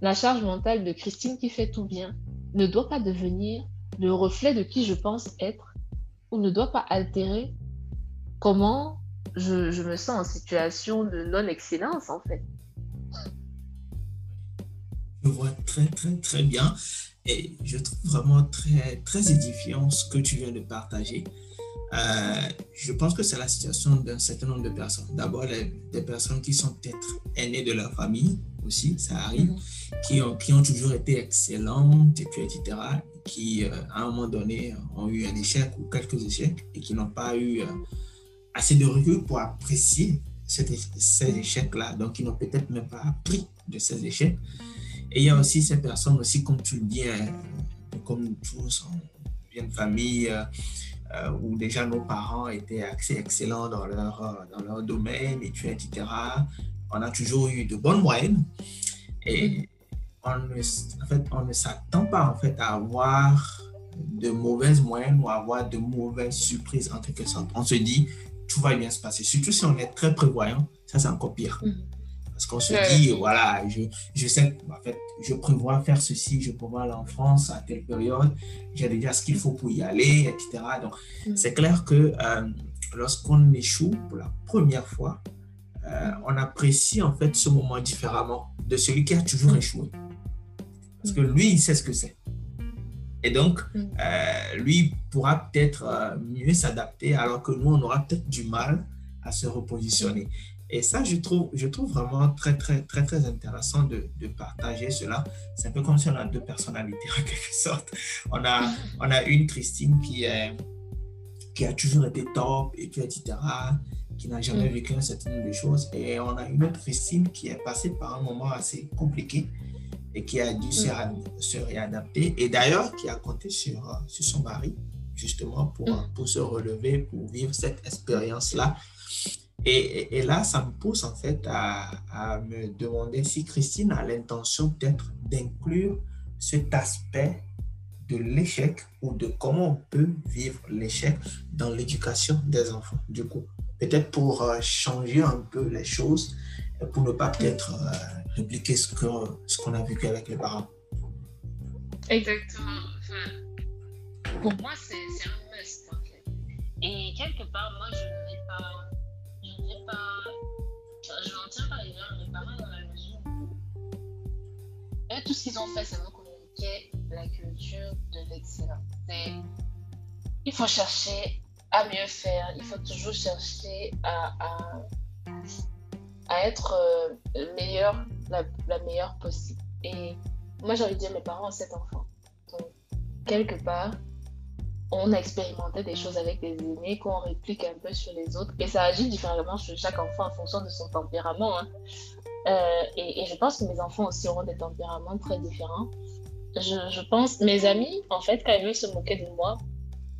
La charge mentale de Christine qui fait tout bien ne doit pas devenir le reflet de qui je pense être ou ne doit pas altérer comment je, je me sens en situation de non-excellence, en fait vois très, très, très bien. Et je trouve vraiment très, très édifiant ce que tu viens de partager. Euh, je pense que c'est la situation d'un certain nombre de personnes. D'abord, des personnes qui sont peut-être aînées de leur famille aussi, ça arrive, mhm. qui, ont, qui ont toujours été excellentes, et puis, etc., qui, euh, à un moment donné, ont eu un échec ou quelques échecs et qui n'ont pas eu euh, assez de recul pour apprécier ces échecs-là. Donc, ils n'ont peut-être même pas appris de ces échecs. Et il y a aussi ces personnes aussi, comme tu le dis, hein, comme nous tous, on vient de famille euh, euh, où déjà nos parents étaient assez excellents dans leur, euh, dans leur domaine, études, etc. On a toujours eu de bonnes moyennes. Et on ne, en fait, on ne s'attend pas en fait à avoir de mauvaises moyennes ou avoir de mauvaises surprises en quelque sorte. On se dit, tout va bien se passer. Surtout si on est très prévoyant, ça c'est encore pire. Mm. Parce qu'on se dit, voilà, je, je, sais, en fait, je prévois faire ceci, je prévois aller en France à telle période, j'ai déjà ce qu'il faut pour y aller, etc. Donc, mm. c'est clair que euh, lorsqu'on échoue pour la première fois, euh, on apprécie en fait ce moment différemment de celui qui a toujours échoué. Parce que lui, il sait ce que c'est. Et donc, mm. euh, lui pourra peut-être mieux s'adapter, alors que nous, on aura peut-être du mal à se repositionner. Et ça, je trouve, je trouve vraiment très, très, très, très intéressant de, de partager cela. C'est un peu comme si on a deux personnalités, en quelque sorte. On a, on a une Christine qui, est, qui a toujours été top, et puis, etc., qui n'a jamais mm. vécu un certain nombre de choses. Et on a une autre Christine qui est passée par un moment assez compliqué et qui a dû se, mm. réadapter. Et d'ailleurs, qui a compté sur, sur son mari, justement, pour, mm. pour se relever, pour vivre cette expérience-là. Et, là, ça me pousse en fait à, me demander si Christine a l'intention peut-être d'inclure cet aspect de l'échec ou de comment on peut vivre l'échec dans l'éducation des enfants, du coup. Peut-être pour euh, changer un peu les choses, pour ne pas peut-être euh, répliquer ce qu'on a vécu avec les parents. Exactement. Pour moi, c'est un must, en fait. Et quelque part, moi, je n'ai pas... tout ce qu'ils ont fait, c'est me communiquer la culture de l'excellence. Il faut chercher à mieux faire, il faut toujours chercher à, à, à être euh, meilleur, la, meilleure possible. Et moi, j'ai envie de dire, mes parents ont sept enfants. Donc, quelque part, on a expérimenté des choses avec des aînés qu'on réplique un peu sur les autres. Et ça agit différemment sur chaque enfant en fonction de son tempérament. Hein. Euh, et, je pense que mes enfants aussi auront des tempéraments très différents. Je, pense, mes amis, en fait, quand ils veulent se moquer de moi,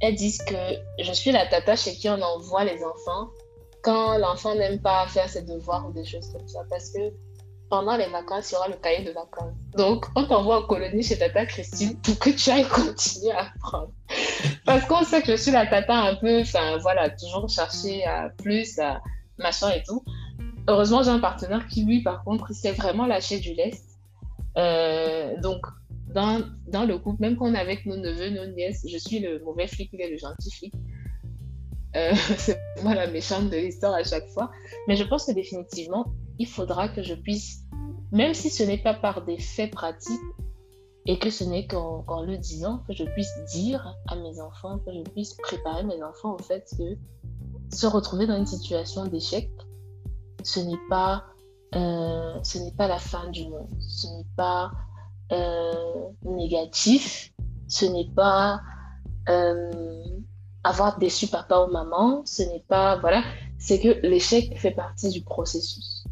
elles disent que je suis la tata chez qui on envoie les enfants quand l'enfant n'aime pas faire ses devoirs ou des choses comme ça. Parce que pendant les vacances, il y aura le cahier de vacances. Donc, on t'envoie en colonie chez tata Christine pour que tu ailles continuer à apprendre. Parce qu'on sait que je suis la tata un peu, enfin voilà, toujours chercher à plus, à machin et tout. Heureusement, j'ai un partenaire qui, lui, par contre, s'est vraiment lâché du lest. Euh, donc, dans, dans le couple, même qu'on est avec nos neveux, nos nièces, je suis le mauvais flic, il est le gentil flic. Euh, c'est moi la méchante de l'histoire à chaque fois. Mais je pense que définitivement, il faudra que je puisse, même si ce n'est pas par des faits pratiques et que ce n'est qu'en le disant, que je puisse dire à mes enfants, que je puisse préparer mes enfants au fait que se retrouver dans une situation d'échec, ce n'est pas, euh, ce n'est pas la fin du monde. Ce n'est pas euh, négatif, ce n'est pas euh, avoir déçu papa ou maman, ce n'est pas, voilà, c'est que l'échec fait partie du processus.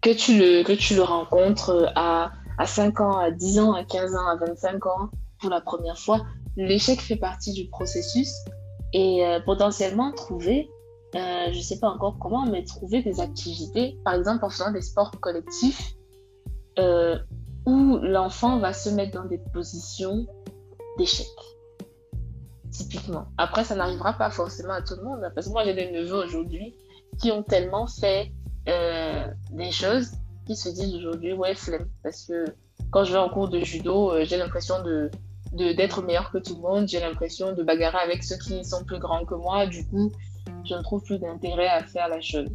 Que tu le, que tu le rencontres à, à 5 ans, à 10 ans, à 15 ans, à 25 ans, pour la première fois, l'échec fait partie du processus et potentiellement trouver, je ne sais pas encore comment, mais trouver des activités, par exemple en faisant des sports collectifs, où l'enfant va se mettre dans des positions d'échec. Typiquement. Après, ça n'arrivera pas forcément à tout le monde. Hein, parce que moi, j'ai des neveux aujourd'hui qui ont tellement fait euh, des choses qui se disent aujourd'hui, ouais, flemme. Parce que quand je vais en cours de judo, euh, j'ai l'impression de d'être meilleur que tout le monde. J'ai l'impression de bagarrer avec ceux qui sont plus grands que moi. Du coup, je ne trouve plus d'intérêt à faire la chose.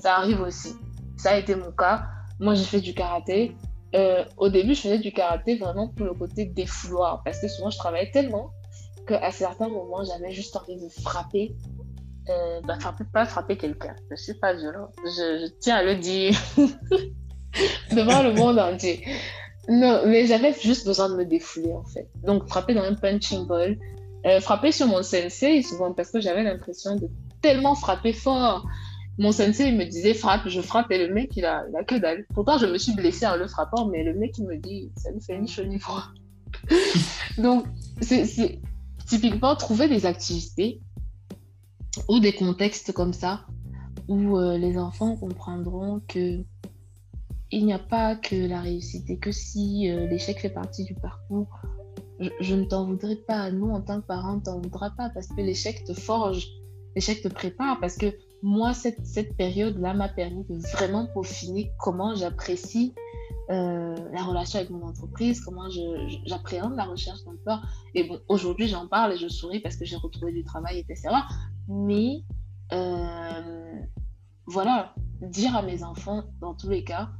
Ça arrive aussi. Ça a été mon cas. Moi, j'ai fait du karaté. Euh, au début, je faisais du karaté vraiment pour le côté défouloir, parce que souvent, je travaillais tellement qu'à certains moments, j'avais juste envie de frapper. Euh, bah, frapper, pas frapper quelqu'un. Je ne suis pas violent. Je, tiens à le dire devant le monde entier. Non, mais j'avais juste besoin de me défouler, en fait. Donc, frapper dans un punching ball, euh, frapper sur mon sensei, souvent parce que j'avais l'impression de tellement frapper fort mon sensei me disait frappe, je frappe et le mec il a, il a que dalle. Pourtant je me suis blessée en le frappant, mais le mec il me dit ça ne fait ni chaud ni froid. Donc c'est typiquement trouver des activités ou des contextes comme ça où euh, les enfants comprendront que il n'y a pas que la réussite et que si euh, l'échec fait partie du parcours, je, ne t'en voudrais pas. Nous, en tant que parents, on t'en voudra pas parce que l'échec te forge, l'échec te prépare. Parce que moi, cette, cette période-là m'a permis de vraiment peaufiner comment j'apprécie euh, la relation avec mon entreprise, comment j'appréhende la recherche d'emploi. Et bon, aujourd'hui, j'en parle et je souris parce que j'ai retrouvé du travail, etc. Mais euh, voilà, dire à mes enfants, dans tous les cas,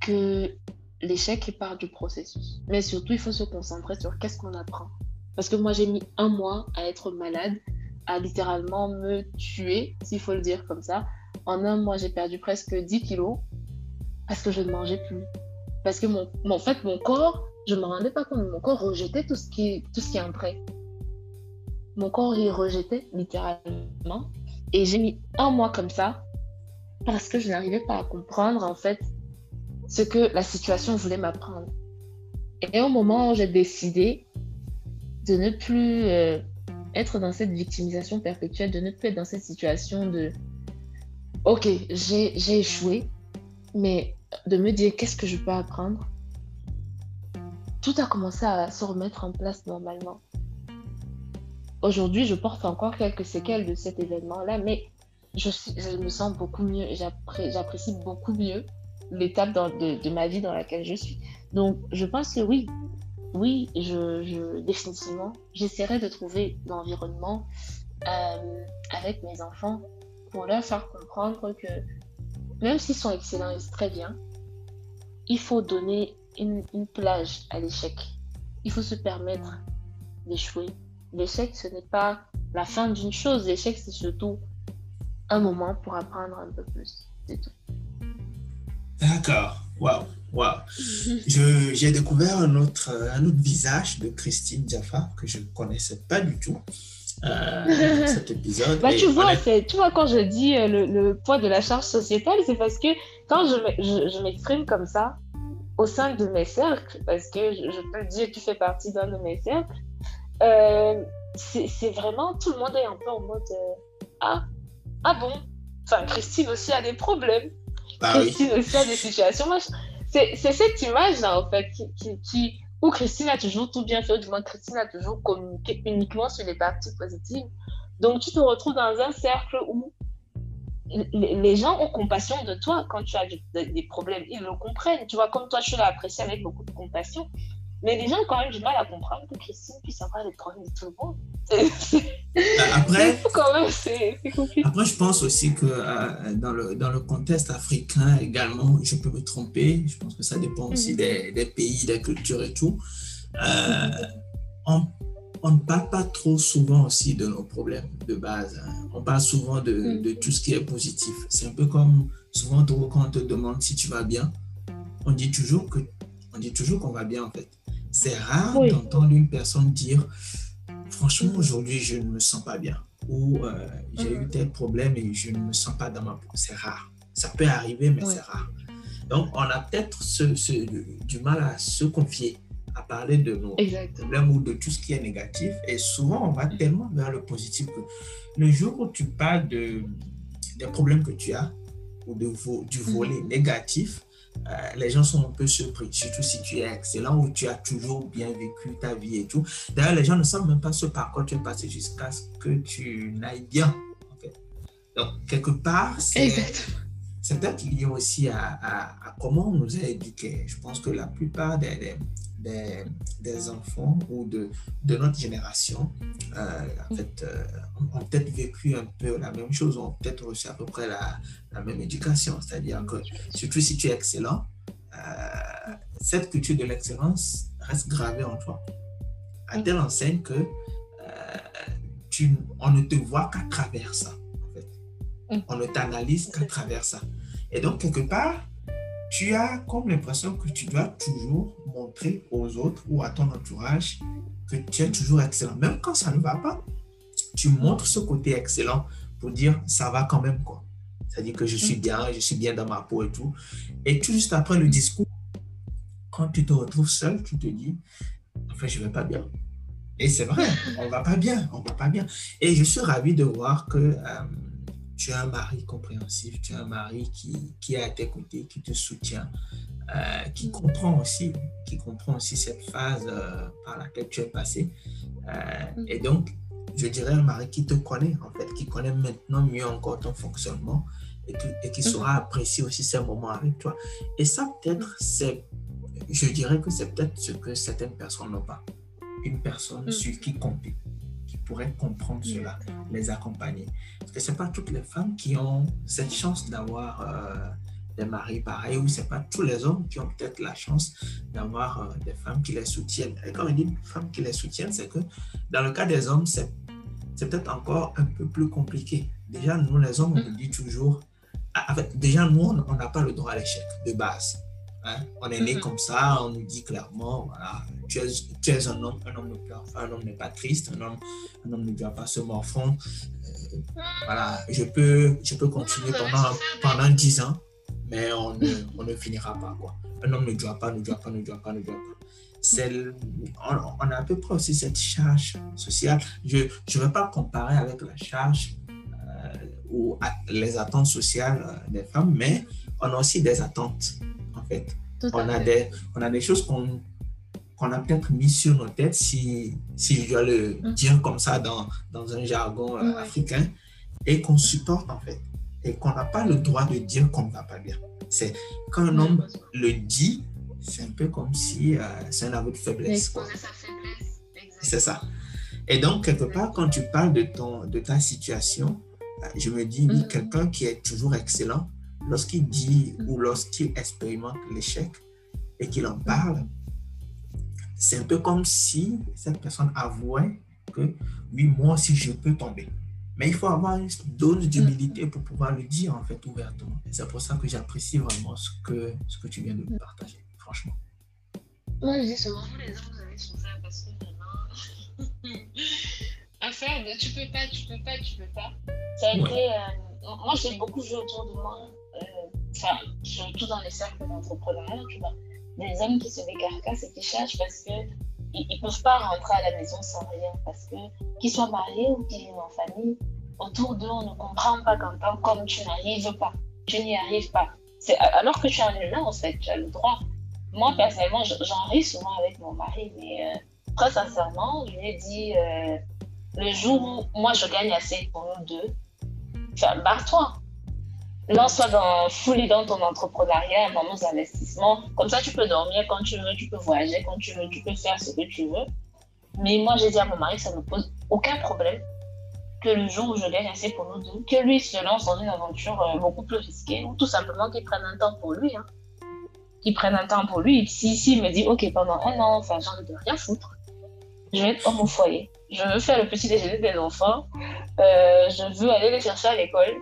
que l'échec est part du processus. Mais surtout, il faut se concentrer sur qu'est-ce qu'on apprend. Parce que moi, j'ai mis un mois à être malade, à littéralement me tuer, s'il faut le dire comme ça. En un mois, j'ai perdu presque 10 kilos parce que je ne mangeais plus. Parce que mon, en fait, mon corps, je ne me rendais pas compte, mon corps rejetait tout ce qui, tout ce qui entrait. Mon corps, il rejetait littéralement. Et j'ai mis un mois comme ça parce que je n'arrivais pas à comprendre, en fait, ce que la situation voulait m'apprendre. Et au moment où j'ai décidé de ne plus euh, être dans cette victimisation perpétuelle, de ne plus être dans cette situation de OK, j'ai échoué, mais de me dire qu'est-ce que je peux apprendre, tout a commencé à se remettre en place normalement. Aujourd'hui, je porte encore quelques séquelles de cet événement-là, mais je, me sens beaucoup mieux, j'apprécie beaucoup mieux l'étape de, de, ma vie dans laquelle je suis. Donc, je pense que oui, oui, je, définitivement, j'essaierai de trouver l'environnement euh, avec mes enfants pour leur faire comprendre que même s'ils sont excellents et très bien, il faut donner une, une plage à l'échec. Il faut se permettre d'échouer. L'échec, ce n'est pas la fin d'une chose. L'échec, c'est surtout un moment pour apprendre un peu plus. C'est tout. D'accord. Waouh. Waouh. J'ai découvert un autre, un autre visage de Christine Jaffa que je ne connaissais pas du tout. Euh, cet épisode. bah, tu, vois, tu vois, quand je dis euh, le, le, poids de la charge sociétale, c'est parce que quand je, je, m'exprime comme ça au sein de mes cercles, parce que je, je peux dire que tu fais partie d'un de mes cercles, euh, c'est vraiment tout le monde est un peu en mode euh, Ah, ah bon Enfin, Christine aussi a des problèmes. Bah Christine aussi a des situations. C'est cette image-là, en fait, qui, qui, où Christine a toujours tout bien fait, ou du moins Christine a toujours communiqué uniquement sur les parties positives. Donc, tu te retrouves dans un cercle où les gens ont compassion de toi quand tu as des problèmes. Ils le comprennent. Tu vois, comme toi, tu l'as apprécié avec beaucoup de compassion. Mais les gens ont quand même du mal à comprendre que Christine puisse avoir des problèmes de tout le monde. Après, quand même, c'est compliqué. Après, je pense aussi que euh, dans, le, dans le contexte africain également, je peux me tromper, je pense que ça dépend aussi mhm. des, des, pays, des cultures et tout. Euh, on, on, ne parle pas trop souvent aussi de nos problèmes de base. Hein. On parle souvent de, mhm. de, tout ce qui est positif. C'est un peu comme souvent quand on te demande si tu vas bien, on dit toujours que dit toujours qu'on va bien en fait. C'est rare d'entendre une personne dire franchement, aujourd'hui, je ne me sens pas bien ou euh, j'ai eu mhm. tel problème et je ne me sens pas dans ma peau. C'est rare. Ça peut arriver, mais c'est rare. Donc, on a peut-être ce, du mal à se confier, à parler de nos problèmes ou de tout ce qui est négatif. Et souvent, on va mhm. tellement vers le positif que le jour où tu parles de, des problèmes que tu as ou de, du mhm. volet négatif, euh, les gens sont un peu surpris, surtout si tu es excellent ou tu as toujours bien vécu ta vie et tout. D'ailleurs, les gens ne savent même pas ce par quoi tu es passé jusqu'à ce que tu n'ailles bien. Donc, quelque part, c'est peut-être lié aussi à, à, comment on nous a éduqués. Je pense que la plupart des, des, des enfants ou de, de notre génération, euh, en fait, euh, ont peut-être vécu un peu la même chose, ont peut-être reçu à peu près la, la même éducation. C'est-à-dire que, surtout si tu es excellent, euh, cette culture de l'excellence reste gravée en toi. À telle enseigne que tu, on ne te voit qu'à travers ça. En fait. On ne t'analyse qu'à travers ça. Et donc, quelque part, tu as comme l'impression que tu dois toujours montrer aux autres ou à ton entourage que tu es toujours excellent. Même quand ça ne va pas, tu montres ce côté excellent pour dire ça va quand même quoi. C'est-à-dire que je suis mm. bien, je suis bien dans ma peau et tout. Et tout juste après le discours, quand tu te retrouves seul, tu te dis, en fait, je ne vais pas bien. Et c'est vrai, on ne va pas bien, on ne va pas bien. Et je suis ravi de voir que euh, tu as un mari compréhensif, tu as un mari qui, qui est à tes côtés, qui te soutient. qui mm. comprend aussi, qui comprend aussi cette phase par laquelle tu es passé. Mm. Et donc, je dirais un mari qui te connaît, en fait, qui connaît maintenant mieux encore ton fonctionnement et qui, et qui saura apprécier aussi ces moments avec toi. Et ça, peut-être, c'est, je dirais que c'est peut-être ce que certaines personnes n'ont pas. Une personne sur qui compter pourraient comprendre cela, les accompagner. Parce que ce pas toutes les femmes qui ont cette chance d'avoir euh, des maris pareils, ou ce pas tous les hommes qui ont peut-être la chance d'avoir euh, des femmes qui les soutiennent. Et quand on dit femmes qui les soutiennent, c'est que dans le cas des hommes, c'est peut-être encore un peu plus compliqué. Déjà, nous, les hommes, on nous dit toujours, ah, déjà, nous, on n'a pas le droit à l'échec de base. Hein? On est né comme ça, on nous dit clairement, voilà, tu es, un homme, un homme ne pleure un homme n'est pas triste, un homme, un homme ne doit pas se morfondre. Euh, voilà, je peux, je peux continuer pendant, pendant 10 ans, mais on ne, on ne finira pas. Quoi. Un homme ne doit pas, ne doit pas, ne doit pas, ne doit pas. On, on, a à peu près aussi cette charge sociale. Je ne vais pas comparer avec la charge euh, ou les attentes sociales euh, des femmes, mais on a aussi des attentes, on a, des, on a des choses qu'on qu'on a peut-être mis sur nos têtes, si, si je dois le mm. dire comme ça dans, dans un jargon euh, africain, et qu'on supporte en fait. Et qu'on n'a pas le droit de dire qu'on ne va pas bien. C'est quand un homme le dit, c'est un peu comme si euh, c'est un aveu de faiblesse. C'est ça. Et donc, quelque part, quand tu parles de, ton, de ta situation, euh, je me dis, oui, mm. quelqu'un qui est toujours excellent, lorsqu'il dit ou lorsqu'il expérimente l'échec et qu'il en parle, c'est un peu comme si cette personne avouait que oui, moi aussi, je peux tomber. Mais il faut avoir une dose d'humilité pour pouvoir le dire en fait ouvertement. Et c'est pour ça que j'apprécie vraiment ce que, ce que tu viens de partager, franchement. Moi, je dis souvent, vous les hommes, vous avez souffert parce que vraiment, affaire de tu peux pas, tu peux pas, tu peux pas. Ça a été. Euh, moi, j'ai beaucoup vu autour de moi, enfin, surtout dans les cercles d'entrepreneuriat, tu vois des hommes qui se décarcassent et qui cherchent parce que ils ne peuvent pas rentrer à la maison sans rien. Parce que qu'ils soient mariés ou qu'ils vivent en famille, autour d'eux, on ne comprend pas quand comme tu n'arrives pas. Tu n'y arrives pas. Alors que tu es un humain, en fait, tu as le droit. Moi, personnellement, j'en ris souvent avec mon mari, mais euh, très sincèrement, je lui ai dit euh, le jour où moi je gagne assez pour nous deux, barre-toi lance-toi dans, fully dans ton entrepreneuriat, dans nos investissements. Comme ça, tu peux dormir quand tu veux, tu peux voyager quand tu veux, tu peux faire ce que tu veux. Mais moi, j'ai dit à mon mari, ça ne me pose aucun problème que le jour où je gagne assez pour nous deux, que lui se lance dans une aventure euh, beaucoup plus risquée, ou tout simplement qu'il prenne un temps pour lui. Hein. Qu'il prenne un temps pour lui. Si, si me dit, OK, pendant un an, enfin, j'ai envie de rien foutre, je vais être homme au foyer. Je veux faire le petit déjeuner des enfants. Euh, je veux aller les chercher à l'école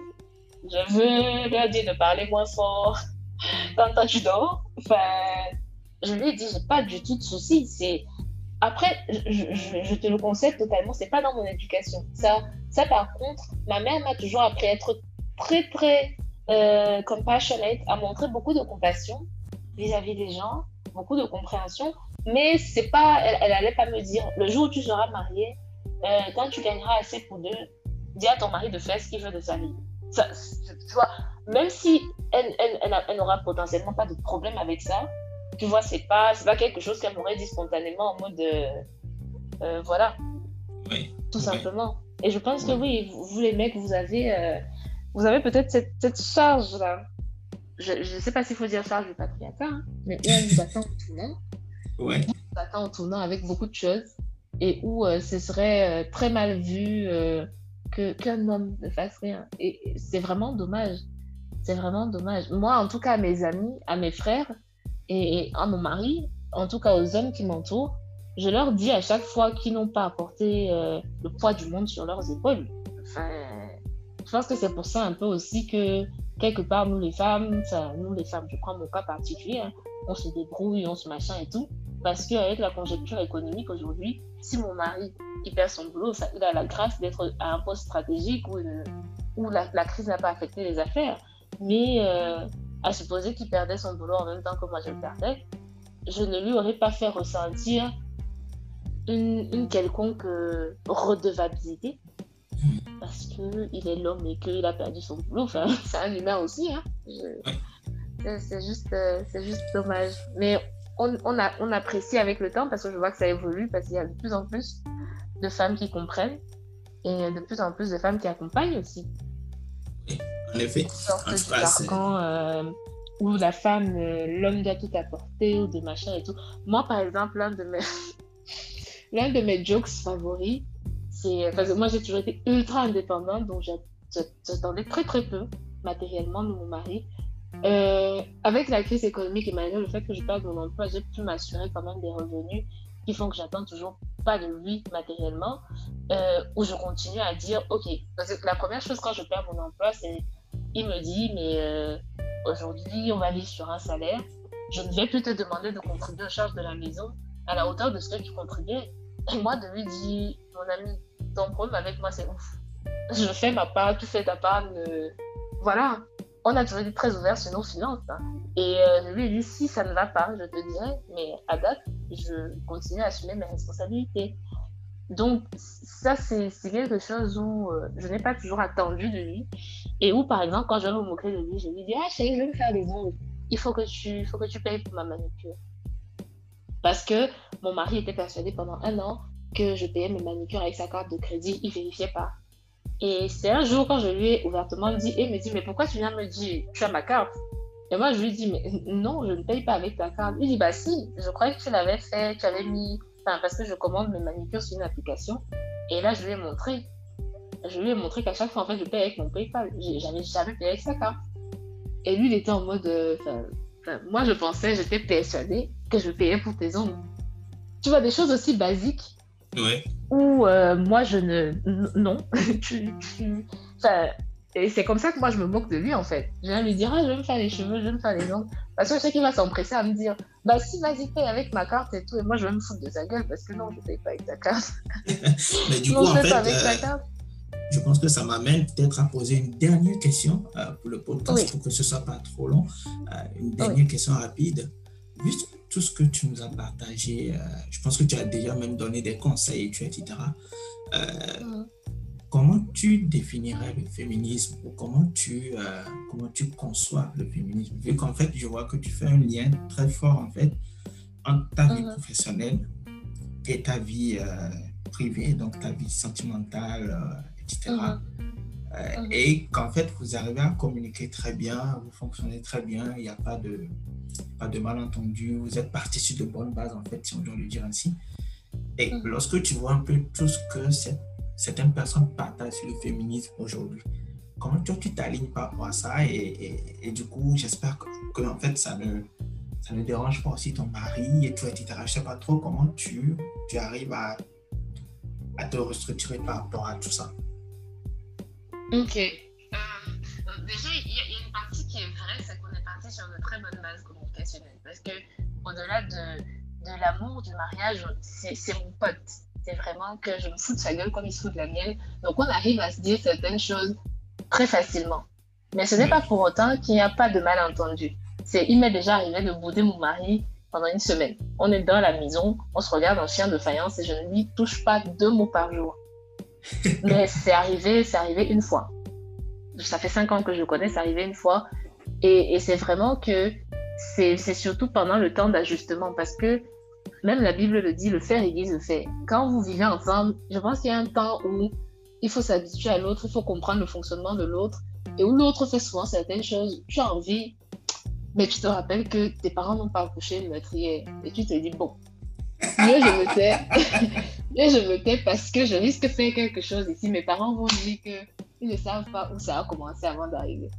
je veux leur dire de parler moins fort quand tu dors. Enfin, je lui ai dit, j'ai pas du tout de soucis. C'est après, je, te le conseille totalement, c'est pas dans mon éducation. Ça, ça par contre, ma mère m'a toujours appris à être très très euh, compassionate, à montrer beaucoup de compassion vis-à-vis des gens, beaucoup de compréhension. Mais c'est pas, elle, elle allait pas me dire, le jour où tu seras marié, euh, quand tu gagneras assez pour deux, dis à ton mari de faire ce qu'il veut de sa vie tu vois, même si elle, elle, elle, n'aura potentiellement pas de problème avec ça, tu vois, c'est pas, pas quelque chose qu'elle m'aurait dit spontanément en mode, euh, euh, voilà, oui. tout simplement. Et je pense que oui, vous, les mecs, vous avez, euh, vous avez peut-être cette, cette charge-là. Je ne sais pas s'il faut dire charge du patriarcat, hein, mais où on vous attend en tournant. Ouais. On vous attend en tournant avec beaucoup de choses et où ce serait très mal vu qu'un homme ne fasse rien. Et c'est vraiment dommage. C'est vraiment dommage. Moi, en tout cas, à mes amis, à mes frères et, à mon mari, en tout cas aux hommes qui m'entourent, je leur dis à chaque fois qu'ils n'ont pas apporté euh, le poids du monde sur leurs épaules. Enfin, je pense que c'est pour ça un peu aussi que quelque part, nous les femmes, nous les femmes, je prends mon cas particulier, hein, on se débrouille, on se machin et tout. Parce qu'avec la conjoncture économique aujourd'hui, si mon mari perd son boulot, ça, il a la grâce d'être à un poste stratégique où, où la, crise n'a pas affecté les affaires. Mais euh, à supposer qu'il perdait son boulot en même temps que moi je le perdais, je ne lui aurais pas fait ressentir une, quelconque euh, redevabilité parce qu'il est l'homme et qu'il a perdu son boulot. Enfin, c'est un humain aussi. Hein. C'est juste, euh, juste dommage. Mais on, on, a, on apprécie avec le temps parce que je vois que ça évolue, parce qu'il y a de plus en plus de femmes qui comprennent et de plus en plus de femmes qui accompagnent aussi. en effet. En tout carcan, euh, où la femme, euh, l'homme doit tout apporter ou de machin et tout. Moi, par exemple, l'un de mes, l'un de mes jokes favoris, c'est parce que moi j'ai toujours été ultra indépendante, donc j'attendais très très peu matériellement de mon mari. Euh, avec la crise économique et malgré le fait que je perds mon emploi, j'ai pu m'assurer quand même des revenus qui font que j'attends toujours pas de lui matériellement, euh, où je continue à dire, ok, la première chose quand je perds mon emploi, c'est, il me dit, mais euh, aujourd'hui, on va vivre sur un salaire, je ne vais plus te demander de contribuer aux charges de la maison à la hauteur de ce que tu contribuais. Et moi, de lui dire, mon ami, ton problème avec moi, c'est ouf. Je fais ma part, tu fais ta part, voilà on a toujours été très ouvert sur nos finances. Hein. Et euh, lui ai dit, si ça ne va pas, je te dirai, mais à date, je continue à assumer mes responsabilités. Donc, ça, c'est quelque chose où euh, je n'ai pas toujours attendu de lui. Et où, par exemple, quand je me moquer de lui, je lui dis, ah chérie, je vais me faire des ongles. Il faut que tu, faut que tu payes pour ma manucure. Parce que mon mari était persuadé pendant un an que je payais mes manucures avec sa carte de crédit. Il vérifiait pas. Et c'est un jour quand je lui ai ouvertement dit, et me dit, mais pourquoi tu viens me dire, tu as ma carte? Et moi, je lui dis, mais non, je ne paye pas avec ta carte. Il dit, bah si, je croyais que tu l'avais fait, tu avais mis, parce que je commande mes manicures sur une application. Et là, je lui ai montré. Je lui ai montré qu'à chaque fois, en fait, je paye avec mon PayPal. J'avais jamais payé avec sa carte. Et lui, il était en mode, euh, moi, je pensais, j'étais persuadée que je payais pour tes ongles. Tu vois, des choses aussi basiques Ouais. Ou euh, moi, je ne. Non. et c'est comme ça que moi, je me moque de lui, en fait. Je viens lui dire, ah, je vais me faire les cheveux, je vais me faire les ongles. Parce que je sais qu'il va s'empresser à me dire, bah si, vas-y, paye avec ma carte et tout. Et moi, je vais me foutre de sa gueule parce que non, je ne paye pas avec ta carte. Mais du coup, en fait, euh, je pense que ça m'amène peut-être à poser une dernière question euh, pour le podcast pour que ce ne soit pas trop long. une dernière question rapide. Juste tout ce que tu nous as partagé, euh, je pense que tu as déjà même donné des conseils, etc. Euh, comment tu définirais le féminisme ou comment tu, euh, comment tu conçois le féminisme? Vu qu'en fait, je vois que tu fais un lien très fort en fait entre ta vie professionnelle et ta vie privée, donc ta vie sentimentale, etc. et qu'en fait, vous arrivez à communiquer très bien, vous fonctionnez très bien, il n'y a pas de, pas de malentendu, vous êtes parti sur de bonnes bases, en fait, si on doit le dire ainsi. Et mm. lorsque tu vois un peu tout ce que certaines personnes partagent sur le féminisme aujourd'hui, comment toi, tu t'alignes par rapport à ça? Et, et, du coup, j'espère que, en fait, ça ne, ça ne dérange pas aussi ton mari et tout, etc. Je ne sais pas trop comment tu, tu arrives à, à te restructurer par rapport à tout ça. Ok. Euh, déjà, il y, a une partie qui est vraie, c'est qu'on est parti sur de très bonnes bases parce que au-delà de, de l'amour du mariage, c'est mon pote. C'est vraiment que je me fous de sa gueule comme il se fout de la mienne. Donc on arrive à se dire certaines choses très facilement. Mais ce n'est pas pour autant qu'il n'y a pas de malentendu. C'est, il m'est déjà arrivé de bouder mon mari pendant une semaine. On est dans la maison, on se regarde en chien de faïence et je ne lui touche pas deux mots par jour. Mais c'est arrivé, c'est arrivé une fois. Ça fait cinq ans que je le connais, c'est arrivé une fois. Et, et c'est vraiment que c'est surtout pendant le temps d'ajustement parce que même la Bible le dit, le faire aiguise le fait. Quand vous vivez ensemble, je pense qu'il y a un temps où il faut s'habituer à l'autre, il faut comprendre le fonctionnement de l'autre et où l'autre fait souvent certaines choses. Tu as envie, mais tu te rappelles que tes parents n'ont pas accouché le meurtrier et tu te dis bon, mieux je me tais, mieux je me tais parce que je risque de faire quelque chose ici. Mes parents vont dire qu'ils ne savent pas où ça a commencé avant d'arriver.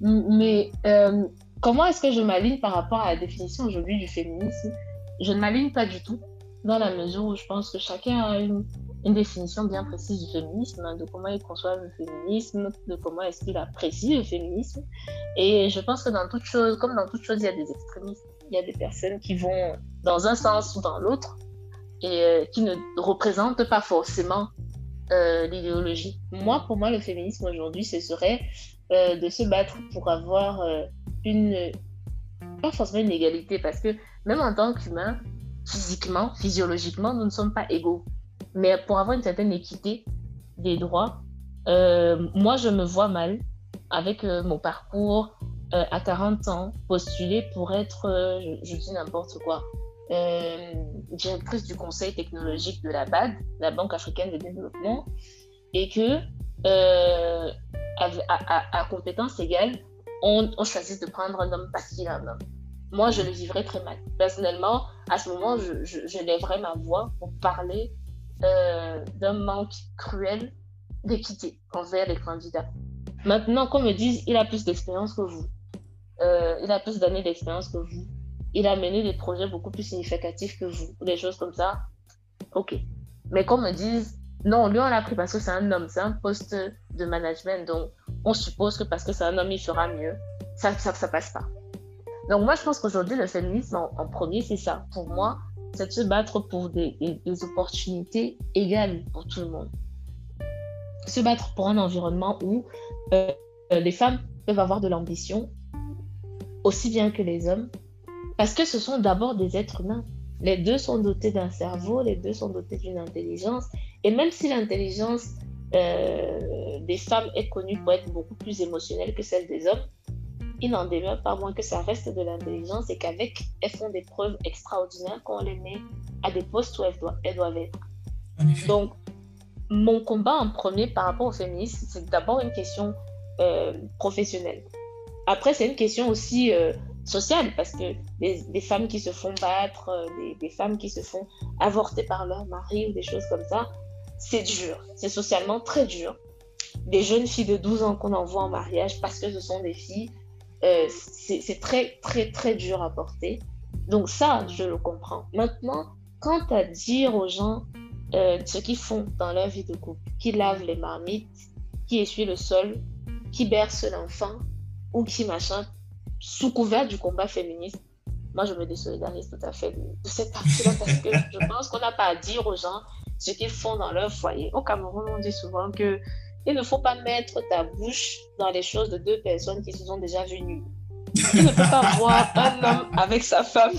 Mais euh, Comment est-ce que je m'aligne par rapport à la définition aujourd'hui du féminisme? Je ne m'aligne pas du tout, dans la mesure où je pense que chacun a une, définition bien précise du féminisme, hein, de comment il conçoit le féminisme, de comment est-ce qu'il apprécie le féminisme. Et je pense que dans toute chose, comme dans toute chose, il y a des extrémistes. Il y a des personnes qui vont dans un sens ou dans l'autre et euh, qui ne représentent pas forcément euh, l'idéologie. Moi, pour moi, le féminisme aujourd'hui, ce serait euh, de se battre pour avoir une, pas forcément une égalité, parce que même en tant qu'humain, physiquement, physiologiquement, nous ne sommes pas égaux. Mais pour avoir une certaine équité des droits, euh, moi, je me vois mal avec euh, mon parcours euh, à 40 ans, postuler pour être, je, dis n'importe quoi, directrice du conseil technologique de la BAD, la Banque africaine de développement, et que à, à, compétences égales, on, choisit de prendre un homme parce qu'il est un homme. Moi, je le vivrais très mal. Personnellement, à ce moment, je, je, lèverais ma voix pour parler d'un manque cruel d'équité envers les candidats. Maintenant, qu'on me dise, il a plus d'expérience que vous. Euh, il a plus d'années d'expérience que vous. Il a mené des projets beaucoup plus significatifs que vous. Des choses comme ça. OK. Mais qu'on me dise, non, lui, on l'a pris parce que c'est un homme, c'est un poste de management. Donc, on suppose que parce que c'est un homme, il fera mieux. Ça, ça, passe pas. Donc, moi, je pense qu'aujourd'hui, le féminisme, en, premier, c'est ça. Pour moi, c'est de se battre pour des, des opportunités égales pour tout le monde se battre pour un environnement où euh, les femmes peuvent avoir de l'ambition aussi bien que les hommes, parce que ce sont d'abord des êtres humains. Les deux sont dotés d'un cerveau, les deux sont dotés d'une intelligence, et même si l'intelligence euh, des femmes est connue pour être beaucoup plus émotionnelle que celle des hommes, il n'en demeure pas moins que ça reste de l'intelligence et qu'avec, elles font des preuves extraordinaires quand on les met à des postes où elles doivent, elles doivent être. Donc, mon combat en premier par rapport au féminisme, c'est d'abord une question euh, professionnelle. Après, c'est une question aussi euh, sociale, parce que des, femmes qui se font battre, des, femmes qui se font avorter par leur mari ou des choses comme ça, c'est dur. C'est socialement très dur. Des jeunes filles de 12 ans qu'on envoie en mariage parce que ce sont des filles, c'est très, très, très dur à porter. Donc ça, je le comprends. Maintenant, quant à dire aux gens euh, ce qu'ils font dans leur vie de couple, qui lavent les marmites, qui essuient le sol, qui bercent l'enfant ou qui machin, sous couvert du combat féministe. Moi, je me désolidarise tout à fait de, cette partie-là parce que je pense qu'on n'a pas à dire aux gens ce qu'ils font dans leur foyer. Au Cameroun, on dit souvent que il ne faut pas mettre ta bouche dans les choses de deux personnes qui se sont déjà venues. Tu ne peux pas voir un homme avec sa femme.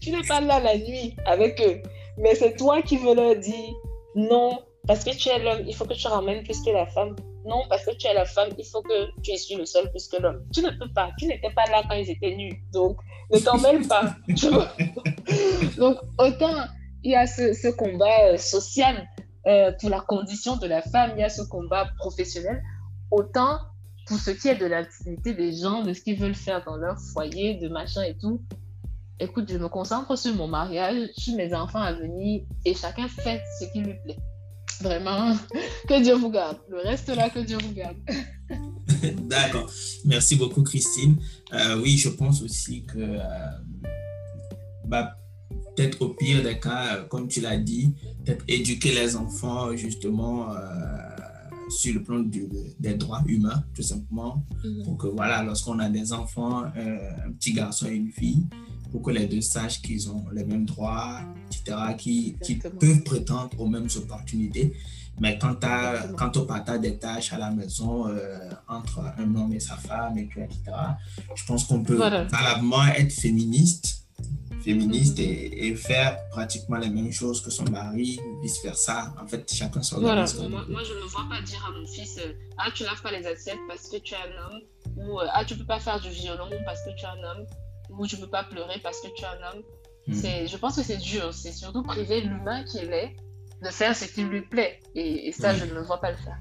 Tu n'es pas là la nuit avec eux. Mais c'est toi qui veux leur dire non, parce que tu es l'homme, il faut que tu ramènes plus que la femme. Non, parce que tu es la femme, il faut que tu essuies le sol plus que l'homme. Tu ne peux pas. Tu n'étais pas là quand ils étaient nus. Donc, ne t'en mêle pas. Donc, autant il y a ce, combat euh, social euh, pour la condition de la femme, il y a ce combat professionnel, autant pour ce qui est de l'activité des gens, de ce qu'ils veulent faire dans leur foyer, de machin et tout, écoute, je me concentre sur mon mariage, sur mes enfants à venir et chacun fait ce qui lui plaît. Vraiment, que Dieu vous garde. Le reste là, que Dieu vous garde. D'accord. Merci beaucoup, Christine. Euh, oui, je pense aussi que bah, peut-être au pire des cas, euh, comme tu l'as dit, peut-être éduquer les enfants justement sur le plan des droits humains, tout simplement, mhm. pour que voilà, lorsqu'on a des enfants, un petit garçon et une fille, pour que les deux sachent qu'ils ont les mêmes droits, etc., qui, qui peuvent prétendre aux mêmes opportunités. Mais quant, à, quant au partage des tâches à la maison euh, entre un homme et sa femme, et etc., je pense qu'on peut valablement être féministe, féministe et, et, faire pratiquement les mêmes choses que son mari, vice-versa. En fait, chacun s'organise. Voilà. Moi, moi, je ne vois pas dire à mon fils euh, Ah, tu laves pas les assiettes parce que tu es un homme, ou euh, Ah, tu peux pas faire du violon parce que tu es un homme où tu peux pas pleurer parce que tu es un homme. C'est, je pense que c'est dur. C'est surtout priver l'humain qu'il est de faire ce qui lui plaît. Et, ça, je ne le vois pas le faire.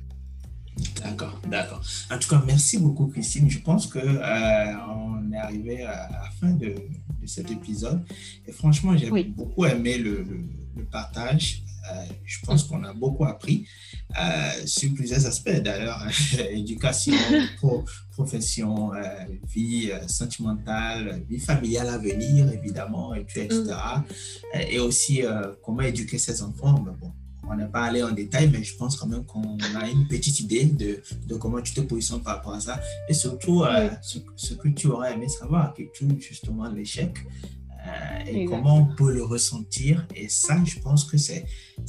D'accord, d'accord. En tout cas, merci beaucoup, Christine. Je pense que euh, on est arrivé à la fin de cet épisode. Et franchement, j'ai beaucoup aimé le, le partage. Euh, je pense qu'on a beaucoup appris euh, sur plusieurs aspects d'ailleurs, éducation, profession, euh, vie sentimentale, vie familiale à venir évidemment, et puis, etc. Mm. Et aussi comment éduquer ses enfants. Mais bon, on n'est pas allé en détail, mais je pense quand même qu'on a une petite idée de, de, comment tu te positionnes par rapport à ça. Et surtout, ce, ce, que tu aurais aimé savoir, qui est justement l'échec, euh, et comment on peut le ressentir. Et ça, je pense que c'est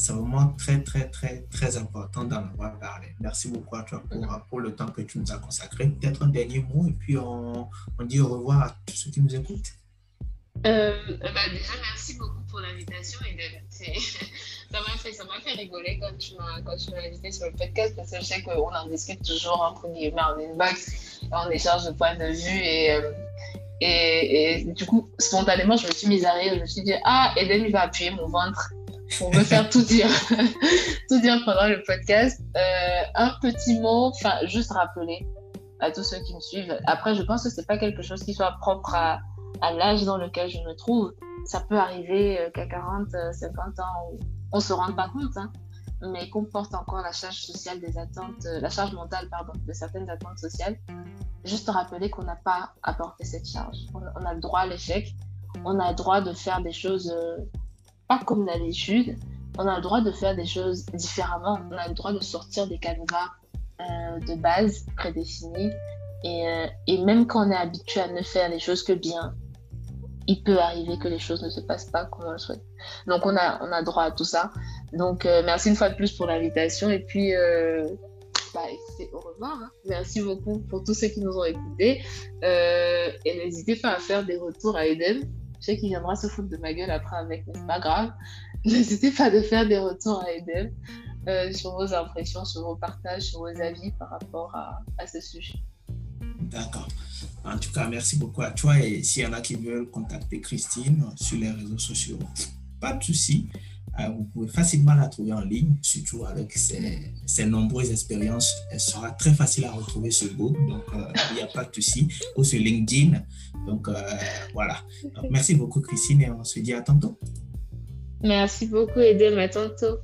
vraiment très, très, très, très important d'en avoir parlé. Merci beaucoup à toi pour, pour, le temps que tu nous as consacré. Peut-être un dernier mot et puis on, on dit au revoir à tous ceux qui nous écoutent. Euh, bah déjà, merci beaucoup pour l'invitation. ça m'a fait, ça m'a fait rigoler quand tu m'as, invité sur le podcast parce que je sais qu'on en discute toujours entre guillemets en inbox, on échange de points de vue et, euh, et, et, du coup, spontanément, je me suis mise à rire. Je me suis dit, ah, Eden, il va appuyer mon ventre pour me faire tout dire, tout dire pendant le podcast. Euh, un petit mot, enfin, juste rappeler à tous ceux qui me suivent. Après, je pense que c'est pas quelque chose qui soit propre à, à l'âge dans lequel je me trouve. Ça peut arriver euh, qu'à 40, 50 euh, ans, on se rende pas compte, hein, mais qu'on porte encore la charge sociale des attentes, la charge mentale, pardon, de certaines attentes sociales. Juste rappeler qu'on n'a pas à porter cette charge. On, a le droit à l'échec. On a le droit de faire des choses pas comme d'habitude. On a le droit de faire des choses différemment. On a le droit de sortir des canevas euh, de base prédéfinis. Et, euh, et, même quand on est habitué à ne faire les choses que bien, il peut arriver que les choses ne se passent pas comme on le souhaite. Donc on a, on a droit à tout ça. Donc euh, merci une fois de plus pour l'invitation. Et puis, bah, au revoir. Hein. Merci beaucoup pour tous ceux qui nous ont écoutés. et n'hésitez pas à faire des retours à Eden je sais qu'il viendra se foutre de ma gueule après avec, mais pas grave. N'hésitez pas de faire des retours à Edel euh, sur vos impressions, sur vos partages, sur vos avis par rapport à, à ce sujet. D'accord. En tout cas, merci beaucoup à toi. Et s'il y en a qui veulent contacter Christine sur les réseaux sociaux, pas de souci. Euh, vous pouvez facilement la trouver en ligne, surtout avec ses, ses nombreuses expériences. Elle sera très facile à retrouver sur Google, donc euh, il n'y a pas de souci, ou sur LinkedIn. Donc euh, voilà. merci beaucoup, Christine, et on se dit à tantôt. Merci beaucoup, Edem. À tantôt.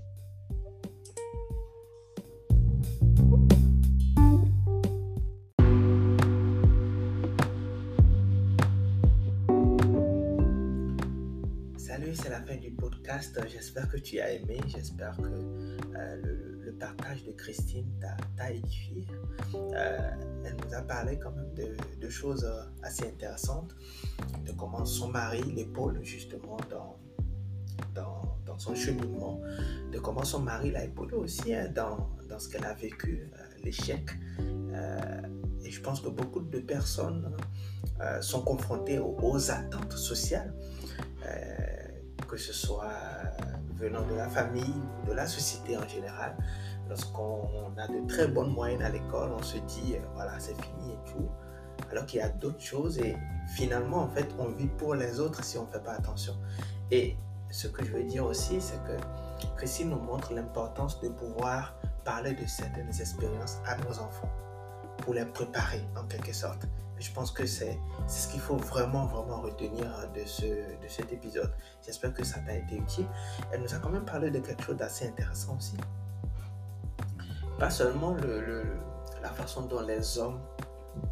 C'est la fin du podcast. J'espère que tu as aimé. J'espère que euh, le, partage de Christine t'a édifié. Euh, elle nous a parlé quand même de, choses euh, assez intéressantes, de comment son mari l'épaule justement dans, dans, son cheminement, de comment son mari l'a épaulé aussi hein, dans, dans, ce qu'elle a vécu, l'échec. et je pense que beaucoup de personnes sont confrontées aux, aux attentes sociales que ce soit venant de la famille ou de la société en général. Lorsqu'on a de très bonnes moyennes à l'école, on se dit, euh, voilà, c'est fini et tout. Alors qu'il y a d'autres choses et finalement, en fait, on vit pour les autres si on ne fait pas attention. Et ce que je veux dire aussi, c'est que Christine nous montre l'importance de pouvoir parler de certaines expériences à nos enfants pour les préparer en quelque sorte. Je pense que c'est ce qu'il faut vraiment, vraiment retenir de, ce, de cet épisode. J'espère que ça t'a été utile. Elle nous a quand même parlé de quelque chose d'assez intéressant aussi. Pas seulement le, la façon dont les hommes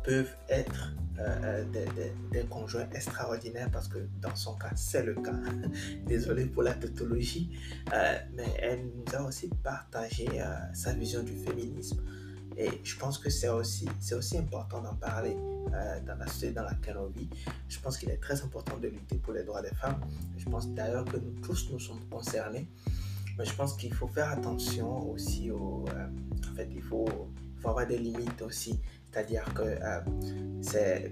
peuvent être euh, des, des, conjoints extraordinaires, parce que dans son cas, c'est le cas. Désolé pour la tautologie. Euh, mais elle nous a aussi partagé euh, sa vision du féminisme. Et je pense que c'est aussi, c'est aussi important d'en parler euh, dans la société dans laquelle on vit. Je pense qu'il est très important de lutter pour les droits des femmes. Je pense d'ailleurs que nous tous nous sommes concernés. Mais je pense qu'il faut faire attention aussi au... Euh, en fait, il faut, avoir des limites aussi. C'est-à-dire que euh, c'est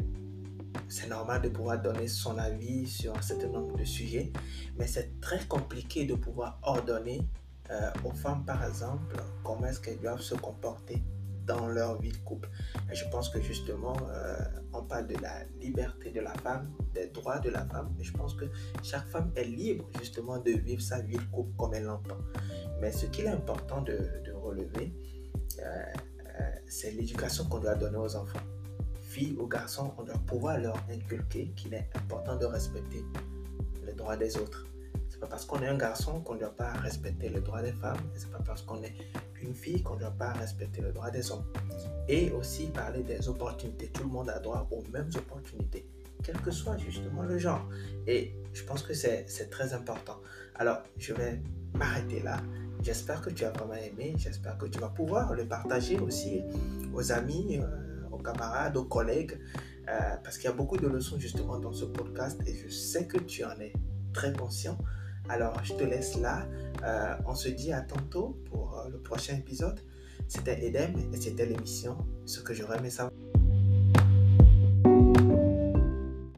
c'est normal de pouvoir donner son avis sur un certain nombre de sujets, mais c'est très compliqué de pouvoir ordonner aux femmes, par exemple, comment est-ce qu'elles doivent se comporter dans leur vie de couple. Et je pense que justement, euh, on parle de la liberté de la femme, des droits de la femme, mais je pense que chaque femme est libre justement de vivre sa vie de couple comme elle l'entend. Mais ce qu'il est important de, relever, euh, euh, c'est l'éducation qu'on doit donner aux enfants. Filles ou garçons, on doit pouvoir leur inculquer qu'il est important de respecter les droits des autres. Parce qu'on est un garçon qu'on ne doit pas respecter les droits des femmes. C'est pas parce qu'on est une fille qu'on ne doit pas respecter le droit des hommes. Et aussi parler des opportunités. Tout le monde a droit aux mêmes opportunités, quel que soit justement le genre. Et je pense que c'est très important. Alors, je vais m'arrêter là. J'espère que tu as vraiment aimé. J'espère que tu vas pouvoir le partager aussi aux amis, euh, aux camarades, aux collègues. Euh, parce qu'il y a beaucoup de leçons justement dans ce podcast et je sais que tu en es très conscient. Alors, je te laisse là. Euh, on se dit à tantôt pour euh, le prochain épisode. C'était Edem et c'était l'émission Ce que j'aurais aimé savoir.